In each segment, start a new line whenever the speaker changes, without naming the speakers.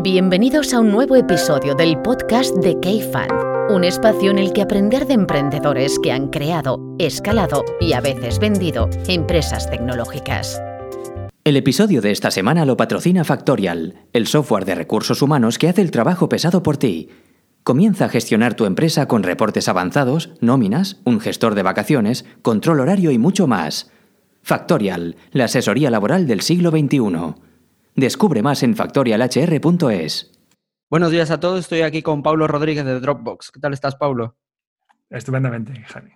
Bienvenidos a un nuevo episodio del podcast de K-Fan, un espacio en el que aprender de emprendedores que han creado, escalado y a veces vendido empresas tecnológicas.
El episodio de esta semana lo patrocina Factorial, el software de recursos humanos que hace el trabajo pesado por ti. Comienza a gestionar tu empresa con reportes avanzados, nóminas, un gestor de vacaciones, control horario y mucho más. Factorial, la asesoría laboral del siglo XXI. Descubre más en factorialhr.es.
Buenos días a todos, estoy aquí con Pablo Rodríguez de Dropbox. ¿Qué tal estás, Pablo?
Estupendamente, Javi.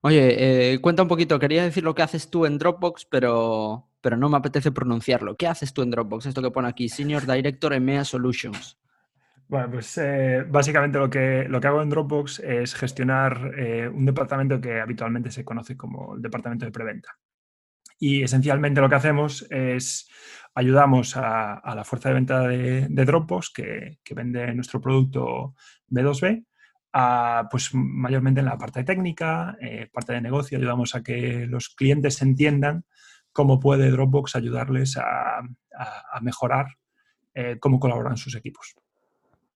Oye, eh, cuenta un poquito, quería decir lo que haces tú en Dropbox, pero, pero no me apetece pronunciarlo. ¿Qué haces tú en Dropbox? Esto que pone aquí, Senior Director EMEA Solutions.
Bueno, pues eh, básicamente lo que, lo que hago en Dropbox es gestionar eh, un departamento que habitualmente se conoce como el departamento de preventa. Y esencialmente lo que hacemos es ayudamos a, la fuerza de venta de, Dropbox, que, vende nuestro producto B2B, a, pues mayormente en la parte técnica, eh, parte de negocio, ayudamos a que los clientes entiendan cómo puede Dropbox ayudarles a, mejorar eh, cómo colaboran sus equipos.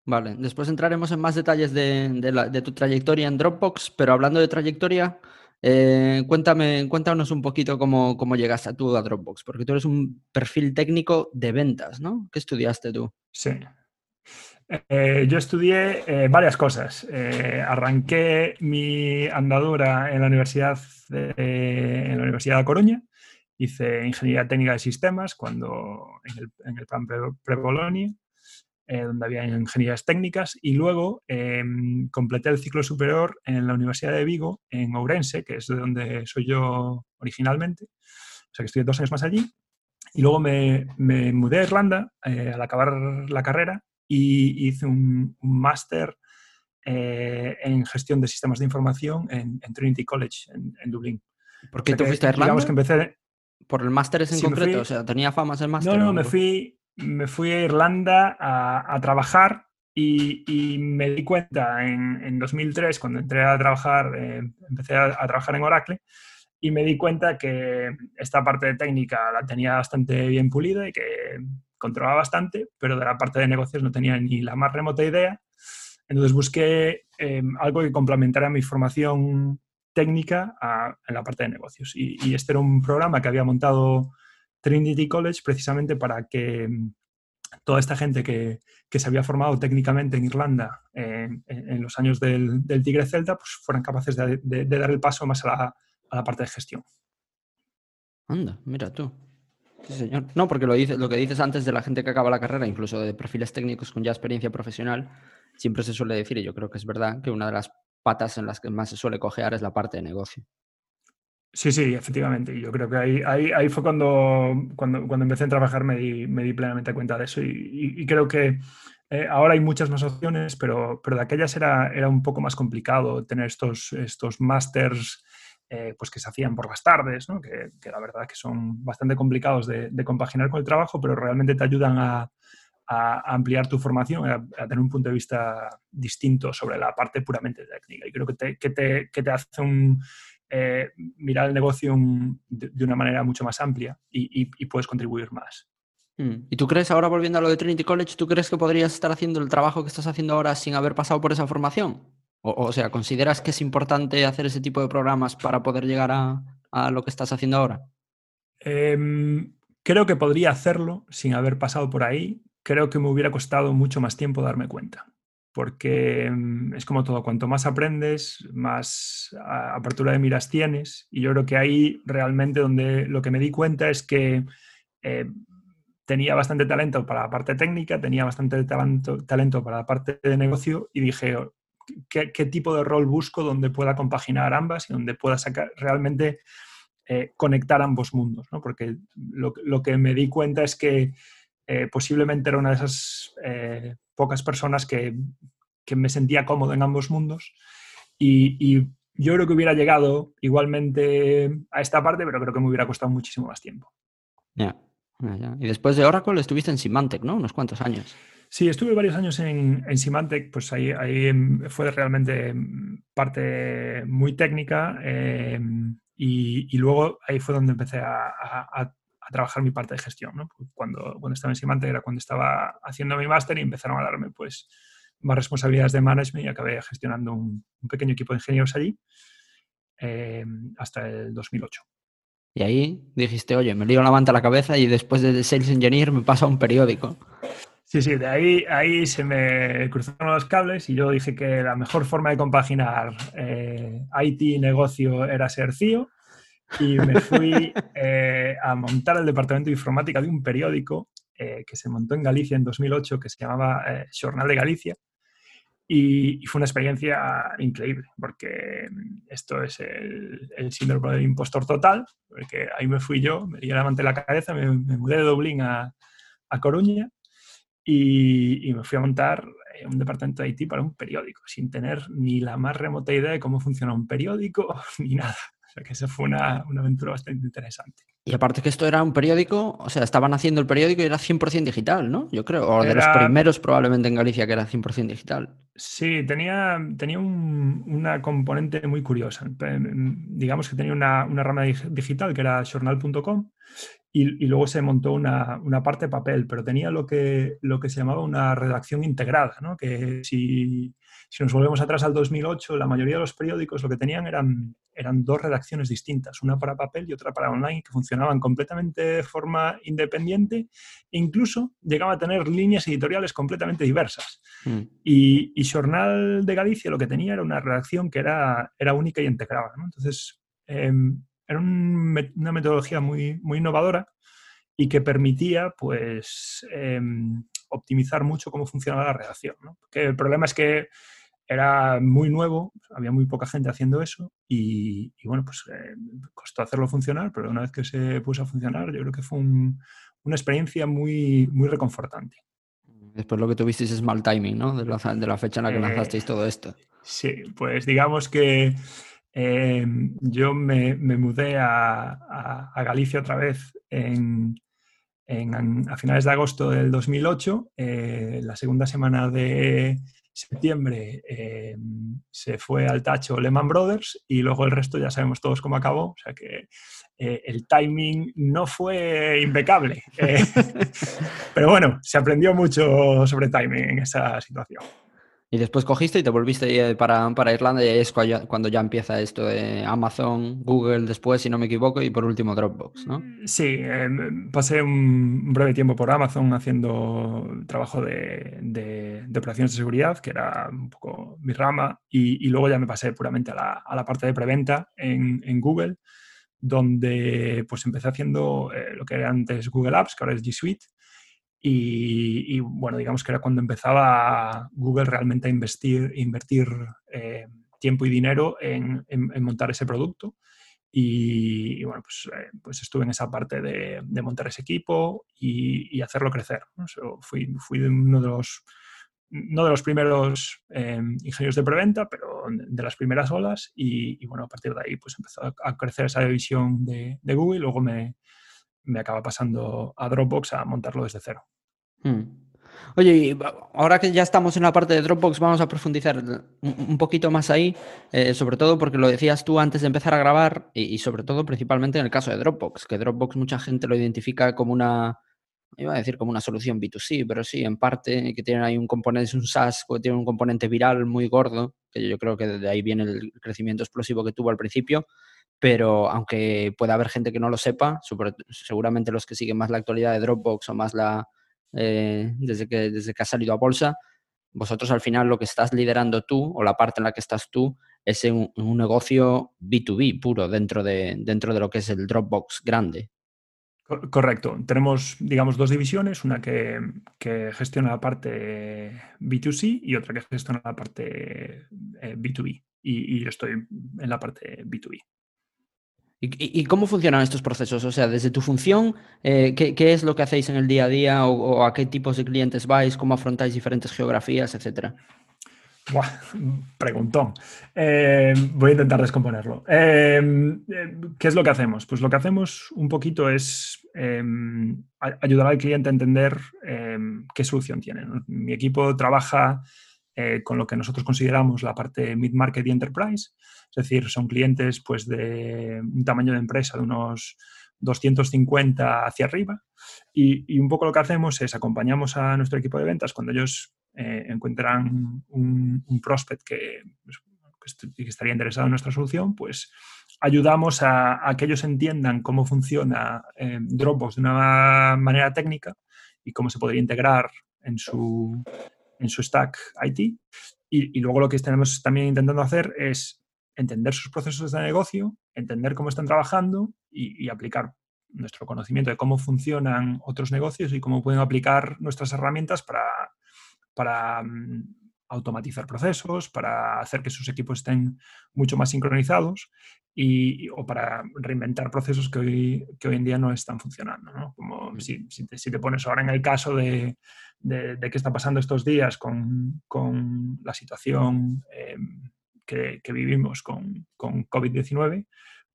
Vale, después entraremos en más detalles de, de tu trayectoria en Dropbox, pero hablando de trayectoria, eh, cuéntame, cuéntanos un poquito cómo, cómo llegaste tú a Dropbox, porque tú eres un perfil técnico de ventas, ¿no? ¿Qué estudiaste tú?
Sí. Eh, yo estudié eh, varias cosas. arranqué mi andadura en la Universidad de, en la Universidad de Coruña. Hice Ingeniería Técnica de Sistemas cuando en el, en el plan pre-Bolonia. Eh, donde había ingenierías técnicas, y luego em, completé el ciclo superior en la Universidad de Vigo, en Ourense, que es de donde soy yo originalmente. O sea que estudié dos años más allí. Y luego me, me mudé a Irlanda eh, al acabar la carrera y hice un, máster eh, en gestión de sistemas de información en, Trinity College, en, Dublín.
¿Por qué te fuiste a Irlanda?
Digamos que empecé...
¿Por el máster en concreto? o sea, ¿tenía fama el máster?
No, no, me fui, me fui a Irlanda a, trabajar y, me di cuenta en, 2003, cuando entré a trabajar, eh, empecé a, trabajar en Oracle, y me di cuenta que esta parte de técnica la tenía bastante bien pulida y que controlaba bastante, pero de la parte de negocios no tenía ni la más remota idea. Entonces busqué eh, algo que complementara mi formación técnica en la parte de negocios. y, este era un programa que había montado Trinity College precisamente para que mm, toda esta gente que, se había formado técnicamente en Irlanda en, los años del, Tigre Celta, pues fueran capaces de, dar el paso más a la, parte de gestión.
Anda, mira tú. Sí, señor. No, porque lo, lo que dices antes de la gente que acaba la carrera, incluso de perfiles técnicos con ya experiencia profesional, siempre se suele decir, y yo creo que es verdad, que una de las patas en las que más se suele cojear es la parte de negocio.
Sí, sí, efectivamente. Yo creo que ahí, ahí, ahí fue cuando, cuando, cuando, empecé a trabajar, me di, me di plenamente cuenta de eso. Y, creo que eh, ahora hay muchas más opciones, pero, pero de aquellas era, era un poco más complicado tener estos, estos másters eh, pues que se hacían por las tardes, ¿no? que, que, la verdad que son bastante complicados de, compaginar con el trabajo, pero realmente te ayudan a, a ampliar tu formación, a, tener un punto de vista distinto sobre la parte puramente técnica. Y creo que te, que te, que te hace un eh, mirar el negocio de, una manera mucho más amplia y, puedes contribuir más.
Mm. ¿Y tú crees, ahora volviendo a lo de Trinity College, tú crees que podrías estar haciendo el trabajo que estás haciendo ahora sin haber pasado por esa formación? O, sea, ¿consideras que es importante hacer ese tipo de programas para poder llegar a, lo que estás haciendo ahora?
Em, creo que podría hacerlo sin haber pasado por ahí. Creo que me hubiera costado mucho más tiempo darme cuenta porque mm, es como todo, cuanto más aprendes, más apertura de miras tienes. Y yo creo que ahí realmente donde lo que me di cuenta es que eh, tenía bastante talento para la parte técnica, tenía bastante talento, para la parte de negocio y dije, oh, ¿qué, tipo de rol busco donde pueda compaginar ambas y donde pueda sacar realmente eh, conectar ambos mundos? Porque lo, que me di cuenta es que eh, posiblemente era una de esas pocas personas que, me sentía cómodo en ambos mundos. Y, yo creo que hubiera llegado igualmente a esta parte, pero creo que me hubiera costado muchísimo más tiempo.
Ya, Y después de Oracle estuviste en Symantec, ¿no? Unos cuantos años.
Sí, estuve varios años en, en Symantec, pues ahí, ahí, fue realmente parte muy técnica em, y, luego ahí fue donde empecé a, trabajar mi parte de gestión. ¿no? Cuando, cuando estaba en Simante era cuando estaba haciendo mi máster y empezaron a darme pues, más responsabilidades de management y acabé gestionando un, pequeño equipo de ingenieros allí eh, hasta el 2008.
Y ahí dijiste, oye, me lío la manta a la cabeza y después de Sales Engineer me pasa un periódico.
Sí, sí, de ahí, ahí se me cruzaron los cables y yo dije que la mejor forma de compaginar eh, IT y negocio era ser CEO y me fui eh, a montar el departamento de informática de un periódico eh, que se montó en Galicia en 2008 que se llamaba Jornal de Galicia y, fue una experiencia increíble, porque esto es el, síndrome del impostor total, porque ahí me fui yo, me levanté la cabeza, me, mudé de Dublín a, a Coruña y, me fui a montar eh, un departamento de IT para un periódico, sin tener ni la más remota idea de cómo funciona un periódico ni nada. O sea que esa fue una, una, aventura bastante interesante.
Y aparte que esto era un periódico, o sea, estaban haciendo el periódico y era 100% digital, ¿no? Yo creo, o de los primeros probablemente en Galicia que era 100% digital.
Sí, tenía, tenía una componente muy curiosa. Digamos que tenía una, una rama digital que era journal.com y, luego se montó una, una, parte papel, pero tenía lo que, lo que se llamaba una redacción integrada, ¿no? que si, si, nos volvemos atrás al 2008, la mayoría de los periódicos lo que tenían eran, eran dos redacciones distintas, una para papel y otra para online, que funcionaban completamente de forma independiente e incluso llegaba a tener líneas editoriales completamente diversas. Mm. Y, y, Jornal de Galicia lo que tenía era una redacción que era, era única y integrada. ¿no? Entonces, em, era una metodología muy, muy innovadora y que permitía pues, em, optimizar mucho cómo funcionaba la redacción. el problema es que era muy nuevo, había muy poca gente haciendo eso y, bueno, pues eh, costó hacerlo funcionar, pero una vez que se puso a funcionar, yo creo que fue una experiencia muy, muy reconfortante.
Después lo que tuvisteis es mal timing, ¿no? De la, de la fecha en la que eh, lanzasteis todo esto.
Sí, pues digamos que eh, yo me, mudé a, Galicia otra vez a finales de agosto del 2008. Eh, la segunda semana de septiembre eh, se fue al tacho Lehman Brothers y luego el resto ya sabemos todos cómo acabó. O sea que el timing no fue impecable. pero bueno, se aprendió mucho sobre timing en esa situación.
Y después cogiste y te volviste para, para Irlanda y es cuando ya empieza esto de Amazon, Google después, si no me equivoco, y por último Dropbox, ¿no?
Sí, em, pasé un breve tiempo por Amazon haciendo trabajo de, de, operaciones de seguridad, que era un poco mi rama, y, y luego ya me pasé puramente a la, a la parte de preventa en, en, Google, donde pues empecé haciendo eh, lo que era antes Google Apps, que ahora es G Suite, y, bueno, digamos que era cuando empezaba Google realmente a invertir eh, tiempo y dinero en, montar ese producto. Y, bueno, pues, eh, pues, estuve en esa parte de, montar ese equipo y, hacerlo crecer. fui, fui uno de los, no de los primeros eh, ingenieros de preventa, pero de las primeras olas. Y, bueno, a partir de ahí pues empezó a crecer esa división de, Google luego me, me acaba pasando a Dropbox a montarlo desde cero.
Hmm. Oye, ahora que ya estamos en la parte de Dropbox, vamos a profundizar un poquito más ahí, eh, sobre todo porque lo decías tú antes de empezar a grabar y, sobre todo principalmente en el caso de Dropbox, que Dropbox mucha gente lo identifica como una, iba a decir como una solución B2C, pero sí, en parte, que tiene ahí un componente, es un SaaS, que tiene un componente viral muy gordo, que yo creo que de ahí viene el crecimiento explosivo que tuvo al principio, pero aunque pueda haber gente que no lo sepa, seguramente los que siguen más la actualidad de Dropbox o más la eh, desde, que, desde que ha salido a bolsa, vosotros al final lo que estás liderando tú o la parte en la que estás tú es un, negocio B2B puro dentro de, dentro de lo que es el Dropbox grande.
Correcto. Tenemos, digamos, dos divisiones, una que, gestiona la parte B2C y otra que gestiona la parte B2B. Eh, y, y yo estoy en la parte B2B.
¿Y, cómo funcionan estos procesos? O sea, desde tu función, eh, ¿qué, es lo que hacéis en el día a día o, a qué tipos de clientes vais? ¿Cómo afrontáis diferentes geografías, etcétera?
Preguntón. Eh, voy a intentar descomponerlo. Eh, ¿Qué es lo que hacemos? Pues lo que hacemos un poquito es ayudar al cliente a entender qué solución tiene. Mi equipo trabaja con lo que nosotros consideramos la parte mid-market y enterprise es decir, son clientes pues, de un tamaño de empresa de unos 250 hacia arriba. Y, un poco lo que hacemos es acompañamos a nuestro equipo de ventas cuando ellos eh, encuentran un, prospect pues, que, estaría interesado en nuestra solución, pues ayudamos a, que ellos entiendan cómo funciona eh, Dropbox de una manera técnica y cómo se podría integrar en su, en su stack IT. Y, luego lo que estamos también intentando hacer es entender sus procesos de negocio, entender cómo están trabajando y, aplicar nuestro conocimiento de cómo funcionan otros negocios y cómo pueden aplicar nuestras herramientas para, para mm, automatizar procesos, para hacer que sus equipos estén mucho más sincronizados y, o para reinventar procesos que hoy, que hoy en día no están funcionando. ¿no? Como mm. si, si, te, pones ahora en el caso de, de, qué está pasando estos días con, con la situación em, que, que, vivimos con, con COVID-19,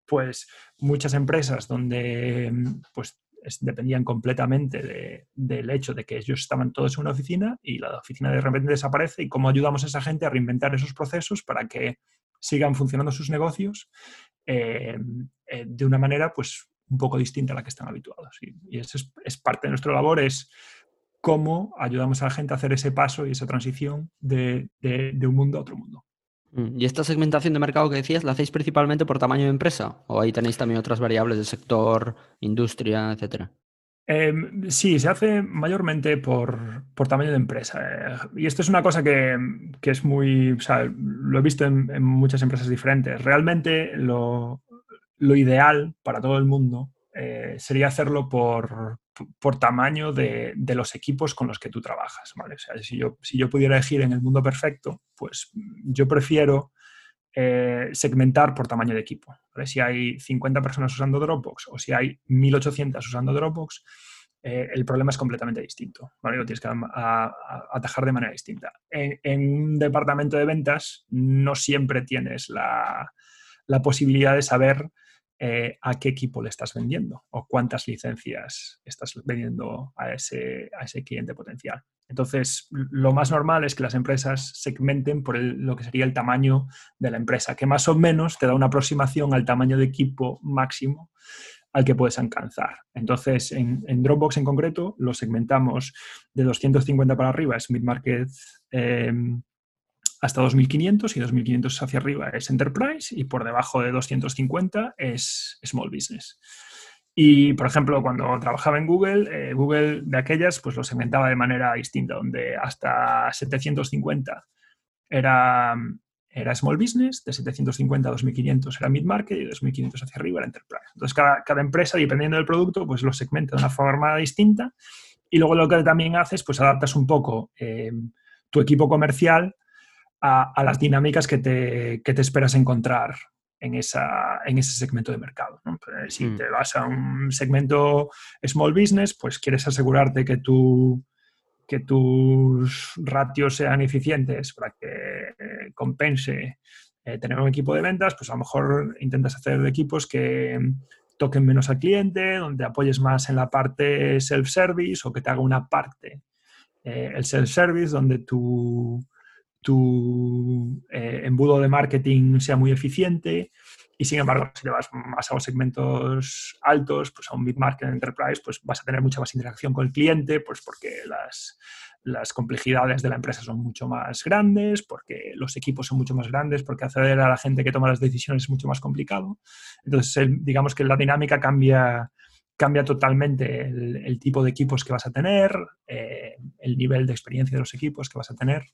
pues muchas empresas donde pues, dependían completamente del hecho de que ellos estaban todos en una oficina y la oficina de repente desaparece y cómo ayudamos a esa gente a reinventar esos procesos para que sigan funcionando sus negocios eh, eh, de una manera pues un poco distinta a la que están habituados. Y, eso es, parte de nuestra labor, es cómo ayudamos a la gente a hacer ese paso y esa transición de un mundo a otro mundo.
Mm, ¿Y esta segmentación de mercado que decías la hacéis principalmente por tamaño de empresa? ¿O ahí tenéis también otras variables de sector, industria, etcétera?
Em, sí, se hace mayormente por, tamaño de empresa. Eh, y esto es una cosa que, es muy. O sea, lo he visto en, muchas empresas diferentes. Realmente lo, ideal para todo el mundo eh, sería hacerlo por, por tamaño de, los equipos con los que tú trabajas. ¿vale? O sea, si, yo, si yo pudiera elegir en el mundo perfecto, pues yo prefiero eh, segmentar por tamaño de equipo. Si hay 50 personas usando Dropbox o si hay 1800 usando Dropbox, eh, el problema es completamente distinto. ¿vale? Lo tienes que atajar de manera distinta. En, un departamento de ventas no siempre tienes la, la posibilidad de saber eh, a qué equipo le estás vendiendo o cuántas licencias estás vendiendo a ese, a ese cliente potencial. Entonces, lo más normal es que las empresas segmenten por lo que sería el tamaño de la empresa, que más o menos te da una aproximación al tamaño de equipo máximo al que puedes alcanzar. Entonces, en, Dropbox en concreto, lo segmentamos de 250 para arriba, es mid-market em, hasta 2.500 y 2.500 hacia arriba es Enterprise y por debajo de 250 es Small Business. Y, por ejemplo, cuando trabajaba en Google, eh, Google de aquellas pues lo segmentaba de manera distinta, donde hasta 750 era, era Small Business, de 750 a 2.500 era Mid Market y de 2.500 hacia arriba era Enterprise. Entonces, cada, cada, empresa, dependiendo del producto, pues lo segmenta de una forma distinta y luego lo que también haces, pues adaptas un poco eh, tu equipo comercial a, las dinámicas que te, te, esperas encontrar en, esa, en ese segmento de mercado. Pues, si mm. te vas a un segmento small business, pues quieres asegurarte que, tu, que tus ratios sean eficientes para que eh, compense eh, tener un equipo de ventas, pues a lo mejor intentas hacer equipos que toquen menos al cliente, donde apoyes más en la parte self-service o que te haga una parte eh, el self-service, donde tu, tu eh, embudo de marketing sea muy eficiente y sin embargo, si te vas más a los segmentos altos, pues a un mid-market enterprise, pues vas a tener mucha más interacción con el cliente, pues porque las, las complejidades de la empresa son mucho más grandes, porque los equipos son mucho más grandes, porque acceder a la gente que toma las decisiones es mucho más complicado. Entonces, digamos que la dinámica cambia, cambia totalmente el, tipo de equipos que vas a tener, eh, el nivel de experiencia de los equipos que vas a tener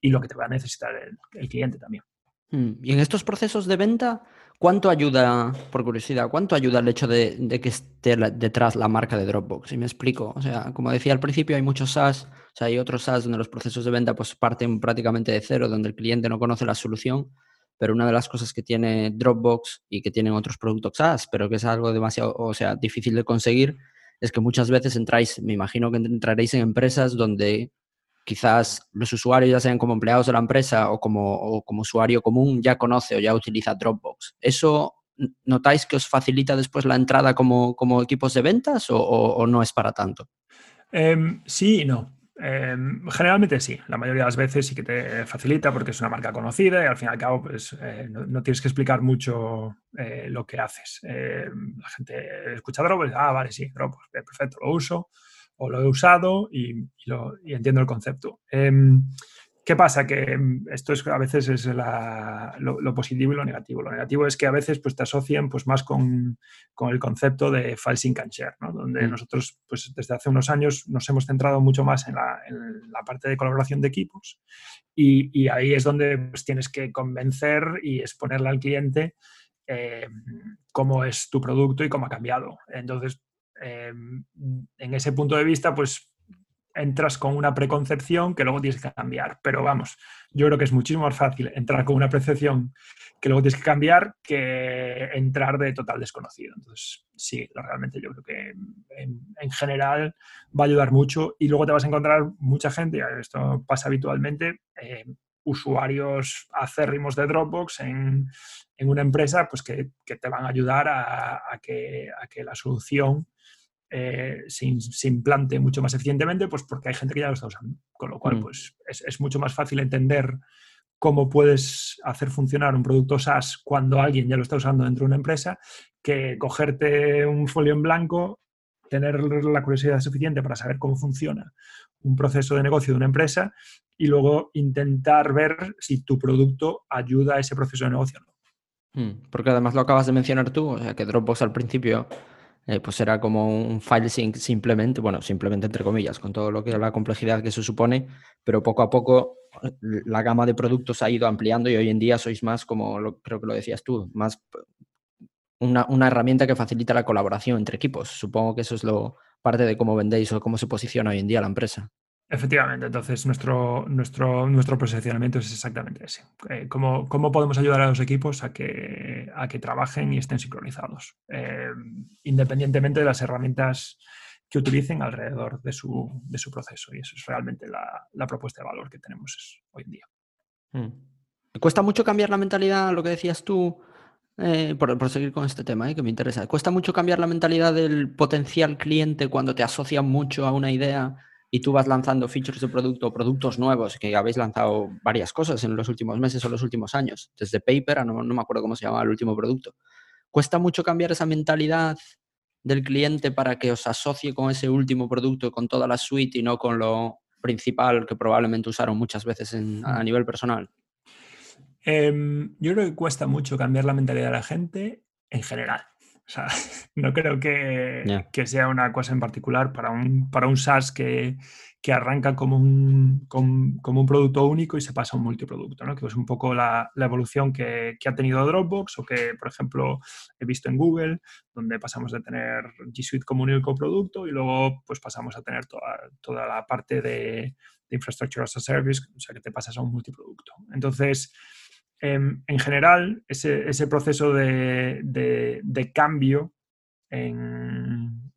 y lo que te va a necesitar el, cliente también.
Hmm. Y en estos procesos de venta, ¿cuánto ayuda, por curiosidad, cuánto ayuda el hecho de, que esté detrás la marca de Dropbox? Y me explico. O sea, como decía al principio, hay muchos SaaS, o sea, hay otros SaaS donde los procesos de venta pues, parten prácticamente de cero, donde el cliente no conoce la solución. Pero una de las cosas que tiene Dropbox y que tienen otros productos SaaS, pero que es algo demasiado, o sea, difícil de conseguir, es que muchas veces entráis, me imagino que entraréis en empresas donde quizás los usuarios, ya sean como empleados de la empresa o como, como usuario común, ya conoce o ya utiliza Dropbox. ¿Eso notáis que os facilita después la entrada como, equipos de ventas o, no es para tanto?
Em, sí y no. Em, generalmente sí, la mayoría de las veces sí que te facilita porque es una marca conocida y al fin y al cabo pues, eh, no, tienes que explicar mucho eh, lo que haces. Em, la gente escucha Dropbox, ah, vale, sí, Dropbox, perfecto, lo uso o lo he usado y, y entiendo el concepto. Em, ¿Qué pasa? Que mm, esto es a veces es lo, positivo y lo negativo. Lo negativo es que a veces pues, te asocian pues, más con, el concepto de file sync and share, donde mm. nosotros pues, desde hace unos años nos hemos centrado mucho más en la, parte de colaboración de equipos y, ahí es donde pues, tienes que convencer y exponerle al cliente eh, cómo es tu producto y cómo ha cambiado. Entonces, eh, en ese punto de vista, pues entras con una preconcepción que luego tienes que cambiar. Pero vamos, yo creo que es muchísimo más fácil entrar con una percepción que luego tienes que cambiar que entrar de total desconocido. Entonces, sí, realmente yo creo que en, general va a ayudar mucho y luego te vas a encontrar mucha gente, esto pasa habitualmente, eh, usuarios acérrimos de Dropbox en, una empresa pues que, te van a ayudar a, que, a que la solución eh, se, implante mucho más eficientemente, pues porque hay gente que ya lo está usando. Con lo cual, mm. pues es, mucho más fácil entender cómo puedes hacer funcionar un producto SaaS cuando alguien ya lo está usando dentro de una empresa, que cogerte un folio en blanco, tener la curiosidad suficiente para saber cómo funciona un proceso de negocio de una empresa y luego intentar ver si tu producto ayuda a ese proceso de negocio o no.
Mm, porque además lo acabas de mencionar tú, o sea, que Dropbox al principio eh, pues era como un file sync simplemente, bueno, simplemente entre comillas, con todo lo que la complejidad que se supone, pero poco a poco eh, la gama de productos ha ido ampliando y hoy en día sois más, como lo, creo que lo decías tú, más una, una, herramienta que facilita la colaboración entre equipos. Supongo que eso es lo parte de cómo vendéis o cómo se posiciona hoy en día la empresa.
Efectivamente, entonces nuestro, nuestro, nuestro posicionamiento es exactamente ese. Eh, ¿cómo, ¿cómo, podemos ayudar a los equipos a que, a que trabajen y estén sincronizados? Eh, independientemente de las herramientas que utilicen alrededor de su, de su proceso. Y eso es realmente la, la propuesta de valor que tenemos hoy en día.
Hmm. ¿Cuesta mucho cambiar la mentalidad, lo que decías tú, eh, por, por, seguir con este tema, que me interesa? ¿Cuesta mucho cambiar la mentalidad del potencial cliente cuando te asocian mucho a una idea? Y tú vas lanzando features de producto o productos nuevos, que habéis lanzado varias cosas en los últimos meses o los últimos años, desde Paper, no, no me acuerdo cómo se llamaba el último producto. ¿Cuesta mucho cambiar esa mentalidad del cliente para que os asocie con ese último producto, con toda la suite y no con lo principal que probablemente usaron muchas veces a nivel personal?
Em, yo creo que cuesta mucho cambiar la mentalidad de la gente en general. O sea, no creo que, que, sea una cosa en particular para un, para un SaaS que, que arranca como un, como, un, producto único y se pasa a un multiproducto, ¿no? que es un poco la, la evolución que, que, ha tenido Dropbox o que, por ejemplo, he visto en Google, donde pasamos de tener G Suite como un único producto y luego pues pasamos a tener toda, toda la parte de, de Infrastructure as a Service, o sea, que te pasas a un multiproducto. Entonces, Em, en general, ese, proceso de, cambio en,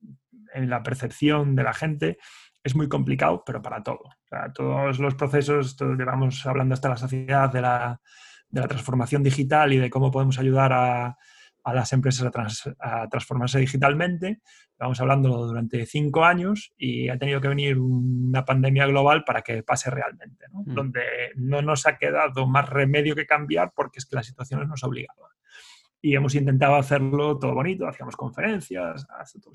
la percepción de la gente es muy complicado, pero para todo. todos los procesos, llevamos hablando hasta la sociedad de la, de la transformación digital y de cómo podemos ayudar a, a las empresas a, transformarse digitalmente. Vamos hablando durante cinco años y ha tenido que venir una pandemia global para que pase realmente, mm. donde no nos ha quedado más remedio que cambiar porque es que la situación nos obligaba. Y hemos intentado hacerlo todo bonito, hacíamos conferencias,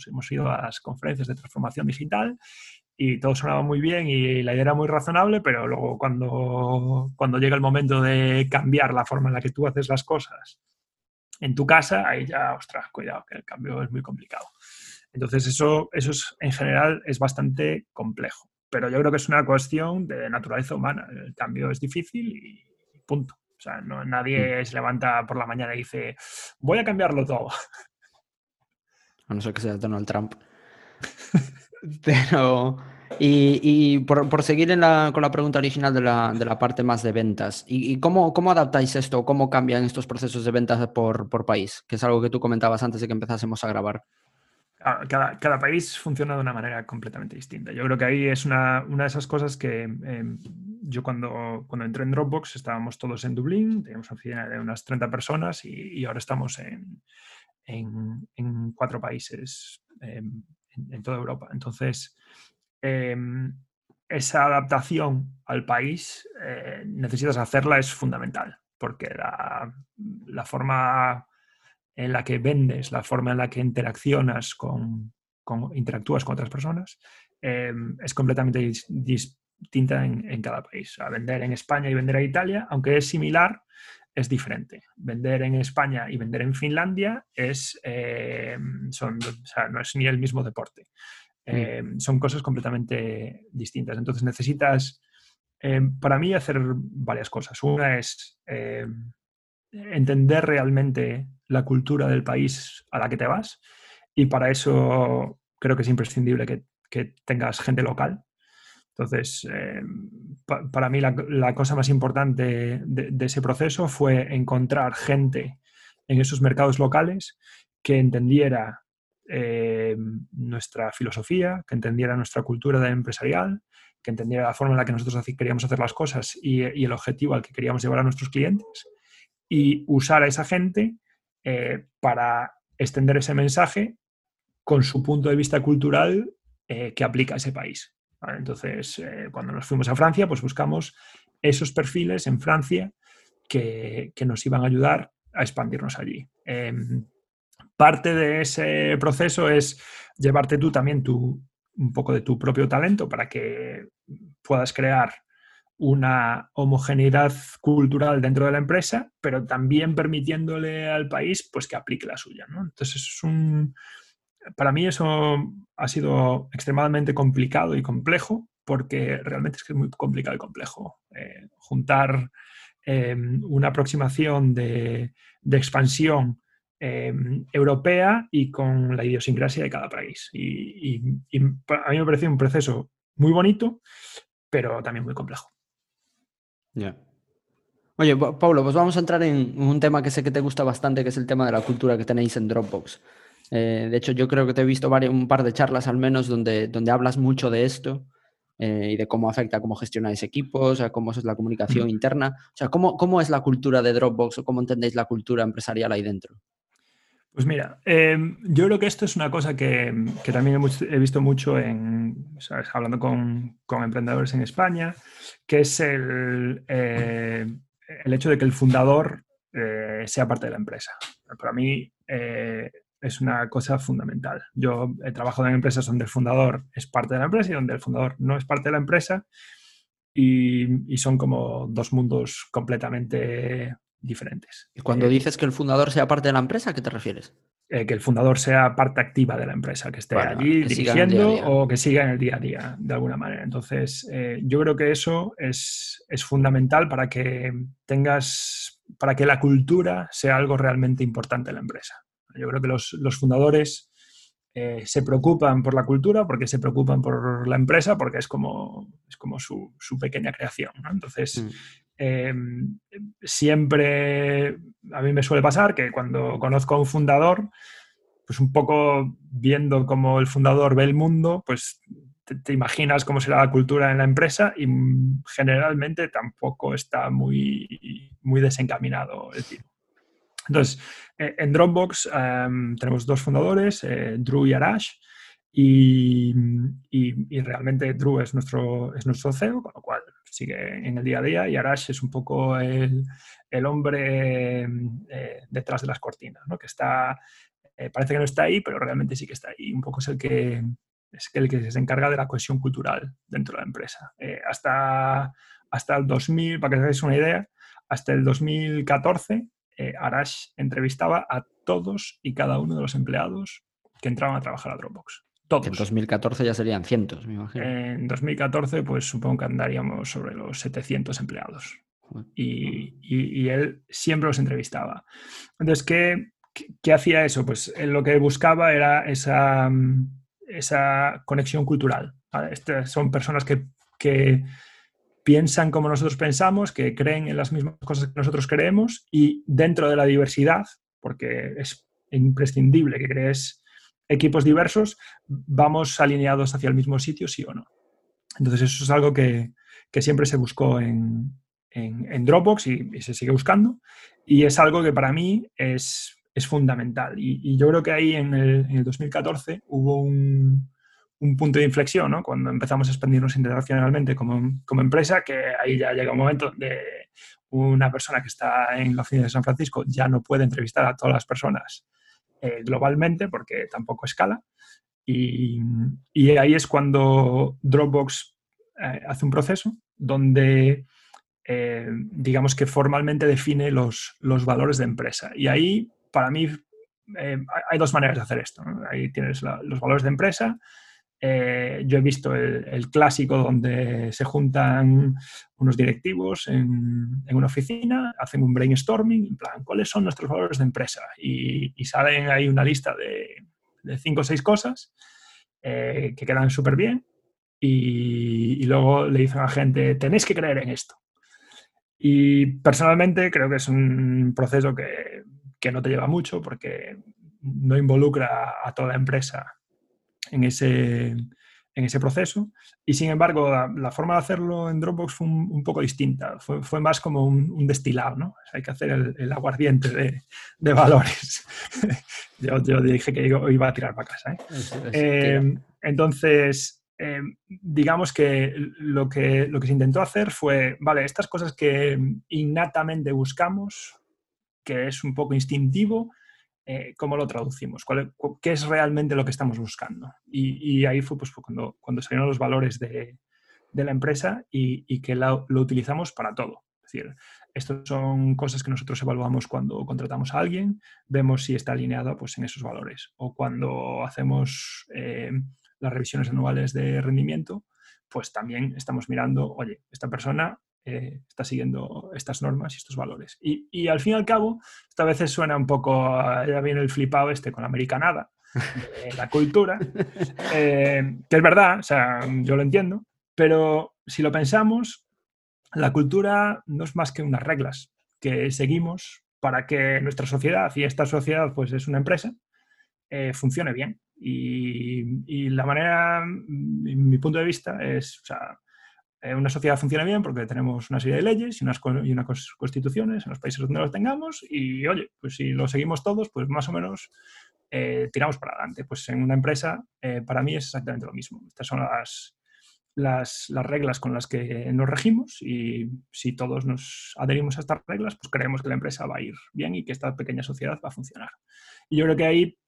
hemos ido a las conferencias de transformación digital y todo sonaba muy bien y la idea era muy razonable, pero luego cuando, cuando llega el momento de cambiar la forma en la que tú haces las cosas en tu casa, ahí ya, ostras, cuidado, que el cambio es muy complicado. Entonces, eso, eso es, en general es bastante complejo. Pero yo creo que es una cuestión de naturaleza humana. El cambio es difícil y punto. O sea, no, nadie mm. se levanta por la mañana y dice, voy a cambiarlo todo.
A no ser que sea Donald Trump. Pero y, por, seguir con la pregunta original de la, parte más de ventas, ¿y, cómo, cómo, adaptáis esto? ¿Cómo cambian estos procesos de ventas por, país? Que es algo que tú comentabas antes de que empezásemos a grabar.
Ah, cada, país funciona de una manera completamente distinta. Yo creo que ahí es una, de esas cosas que em, yo cuando, cuando entré en Dropbox estábamos todos en Dublín, teníamos una oficina de unas 30 personas y, ahora estamos en, en, cuatro países em, en, en, toda Europa. Entonces, Em, esa adaptación al país eh, necesitas hacerla, es fundamental, porque la, forma en la que vendes, la forma en la que interaccionas con, interactúas con otras personas, eh, es completamente distinta en, cada país. A vender en España y vender a Italia, aunque es similar, es diferente. Vender en España y vender en Finlandia es, son, no es ni el mismo deporte. Eh, son cosas completamente distintas. Entonces necesitas, eh, para mí, hacer varias cosas. Una es entender realmente la cultura del país a la que te vas y para eso creo que es imprescindible que, tengas gente local. Entonces, para mí la, cosa más importante de, ese proceso fue encontrar gente en esos mercados locales que entendiera eh, nuestra filosofía, que entendiera nuestra cultura empresarial, que entendiera la forma en la que nosotros queríamos hacer las cosas y, el objetivo al que queríamos llevar a nuestros clientes y usar a esa gente eh, para extender ese mensaje con su punto de vista cultural eh, que aplica a ese país. Entonces, cuando nos fuimos a Francia, pues buscamos esos perfiles en Francia que, que nos iban a ayudar a expandirnos allí. Parte de ese proceso es llevarte tú también tu, un poco de tu propio talento para que puedas crear una homogeneidad cultural dentro de la empresa, pero también permitiéndole al país pues, que aplique la suya. Entonces, es un, para mí eso ha sido extremadamente complicado y complejo, porque realmente es que es muy complicado y complejo. Eh, juntar eh, una aproximación de expansión Em, europea y con la idiosincrasia de cada país. Y, a mí me pareció un proceso muy bonito, pero también muy complejo.
Ya. Oye, Pablo, pues vamos a entrar en un tema que sé que te gusta bastante, que es el tema de la cultura que tenéis en Dropbox. Eh, de hecho, yo creo que te he visto varios, un par de charlas al menos donde, donde hablas mucho de esto eh, y de cómo afecta, cómo gestionáis equipos, a cómo es la comunicación interna. O sea, ¿cómo, ¿cómo es la cultura de Dropbox o cómo entendéis la cultura empresarial ahí dentro?
Pues mira, em, yo creo que esto es una cosa que, también he, visto mucho en, hablando con, emprendedores en España, que es el, eh, el hecho de que el fundador eh, sea parte de la empresa. Para mí eh, es una cosa fundamental. Yo he trabajado en empresas donde el fundador es parte de la empresa y donde el fundador no es parte de la empresa y, y son como dos mundos completamente diferentes.
Y cuando eh, dices que el fundador sea parte de la empresa, ¿a qué te refieres?
Eh, que el fundador sea parte activa de la empresa, que esté allí dirigiendo o que siga en el día a día, de alguna manera. Entonces, eh, yo creo que eso es, es, fundamental para que tengas, para que la cultura sea algo realmente importante en la empresa. Yo creo que los, los fundadores se preocupan por la cultura, porque se preocupan por la empresa, porque es como, es como su, su pequeña creación. Entonces, mm. Em, siempre a mí me suele pasar que cuando conozco a un fundador, pues un poco viendo cómo el fundador ve el mundo, pues te, imaginas cómo será la cultura en la empresa y generalmente tampoco está muy, muy desencaminado el tipo. Entonces, eh, en Dropbox em, tenemos dos fundadores, eh, Drew y Arash, y, y, realmente Drew es nuestro, es nuestro CEO, con lo cual sigue en el día a día y Arash es un poco el, hombre eh, detrás de las cortinas, ¿no? que está, eh, parece que no está ahí, pero realmente sí que está ahí. Un poco es el que, es el que se encarga de la cohesión cultural dentro de la empresa. Eh, hasta, hasta el 2000, para que os hagáis una idea, hasta el 2014, Arash entrevistaba a todos y cada uno de los empleados que entraban a trabajar a Dropbox.
En 2014 ya serían cientos, me imagino.
En 2014, pues supongo que andaríamos sobre los 700 empleados. Y, él siempre los entrevistaba. Entonces, ¿qué, qué, hacía eso? Pues lo que buscaba era esa, esa conexión cultural. Estas son personas que, que piensan como nosotros pensamos, que creen en las mismas cosas que nosotros creemos y dentro de la diversidad, porque es imprescindible que crees equipos diversos, vamos alineados hacia el mismo sitio, sí o no. Entonces eso es algo que, siempre se buscó en, Dropbox y, se sigue buscando. Y es algo que para mí es, fundamental. Y, yo creo que ahí en el, 2014 hubo un, un punto de inflexión. Cuando empezamos a expandirnos internacionalmente como, como empresa, que ahí ya llega un momento de una persona que está en la oficina de San Francisco ya no puede entrevistar a todas las personas eh, globalmente porque tampoco escala. Y, y, ahí es cuando Dropbox eh, hace un proceso donde, eh, digamos que formalmente define los, los valores de empresa. Y ahí, para mí, hay dos maneras de hacer esto. Ahí tienes los valores de empresa eh, yo he visto el, clásico donde se juntan unos directivos en, una oficina, hacen un brainstorming, en plan, ¿cuáles son nuestros valores de empresa? Y, salen ahí una lista de, cinco o seis cosas eh, que quedan súper bien y, luego le dicen a la gente, tenéis que creer en esto. Y personalmente creo que es un proceso que, que no te lleva mucho porque no involucra a toda la empresa en ese, en ese proceso. Y sin embargo, la, forma de hacerlo en Dropbox fue un, poco distinta. Fue, fue, más como un, destilado, ¿no? hay que hacer el, aguardiente de, de valores. yo, yo, dije que iba a tirar para casa. ¿eh? Eh, entonces, eh, digamos que lo, que lo que se intentó hacer fue, vale, estas cosas que innatamente buscamos, que es un poco instintivo, eh, cómo lo traducimos, qué es realmente lo que estamos buscando. Y, ahí fue pues, cuando, salieron los valores de, la empresa y, que lo utilizamos para todo. Es decir, estas son cosas que nosotros evaluamos cuando contratamos a alguien, vemos si está alineado pues, en esos valores. O cuando hacemos eh, las revisiones anuales de rendimiento, pues también estamos mirando, oye, esta persona eh, está siguiendo estas normas y estos valores. Y, al fin y al cabo, esta veces suena un poco, ya viene el flipado este con la americanada, la cultura, eh, que es verdad, o sea, yo lo entiendo, pero si lo pensamos, la cultura no es más que unas reglas que seguimos para que nuestra sociedad, y esta sociedad pues es una empresa, eh, funcione bien. Y, y, la manera, mi punto de vista, es, o sea, eh, una sociedad funciona bien porque tenemos una serie de leyes y unas, y unas constituciones en los países donde los tengamos y, oye, pues si lo seguimos todos, pues más o menos eh, tiramos para adelante. Pues en una empresa, eh, para mí es exactamente lo mismo. Estas son las, las, las, reglas con las que nos regimos y si todos nos adherimos a estas reglas, pues creemos que la empresa va a ir bien y que esta pequeña sociedad va a funcionar. Y yo creo que ahí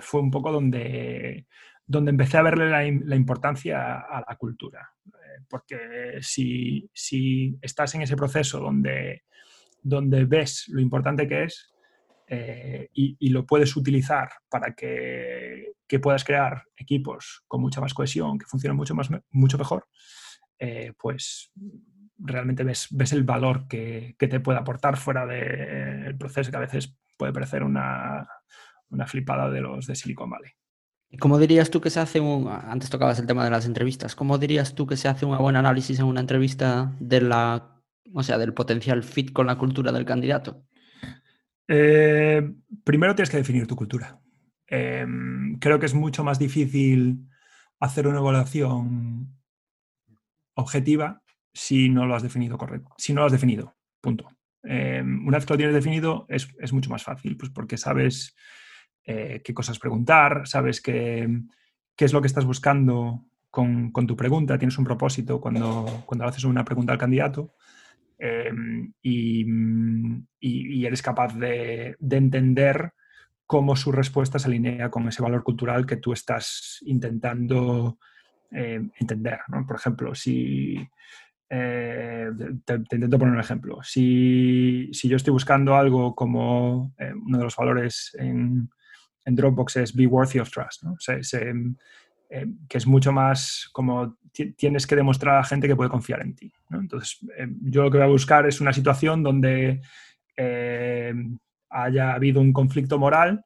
fue un poco donde, donde empecé a verle la, la importancia a la cultura porque si, estás en ese proceso donde, donde ves lo importante que es eh, y, lo puedes utilizar para que, puedas crear equipos con mucha más cohesión, que funcionen mucho, más, mucho mejor, eh, pues realmente ves, ves el valor que, te puede aportar fuera del proceso que a veces puede parecer una, una flipada de los de Silicon Valley.
¿Cómo dirías tú que se hace un... Antes tocabas el tema de las entrevistas. ¿Cómo dirías tú que se hace un buen análisis en una entrevista de la... O sea, del potencial fit con la cultura del candidato?
Eh, primero tienes que definir tu cultura. Em, creo que es mucho más difícil hacer una evaluación objetiva si no lo has definido correcto. Si no lo has definido, punto. Em, una vez que lo tienes definido es, es mucho más fácil, pues porque sabes eh, qué cosas preguntar, sabes qué, qué, es lo que estás buscando con, con, tu pregunta, tienes un propósito cuando, cuando haces una pregunta al candidato eh, y, y, eres capaz de, de, entender cómo su respuesta se alinea con ese valor cultural que tú estás intentando eh, entender. ¿no? Por ejemplo, si... te, te, intento poner un ejemplo. Si, si, yo estoy buscando algo como uno de los valores en, en Dropbox es be worthy of trust. Eh, que es mucho más como tienes que demostrar a la gente que puede confiar en ti. Entonces, eh, yo lo que voy a buscar es una situación donde eh, haya habido un conflicto moral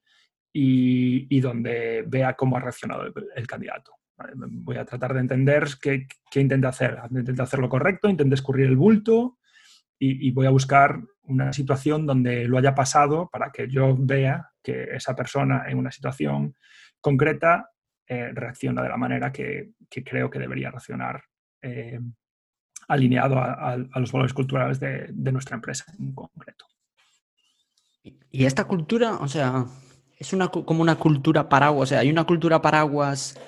y, donde vea cómo ha reaccionado el, candidato. Voy a tratar de entender qué, qué intenta hacer. Intenta hacer lo correcto, intenta escurrir el bulto y, voy a buscar una situación donde lo haya pasado para que yo vea que esa persona en una situación concreta eh, reacciona de la manera que, creo que debería reaccionar eh, alineado a, los valores culturales de, nuestra empresa en concreto.
Y esta cultura, o sea, es una, como una cultura paraguas, o sea, hay una cultura paraguas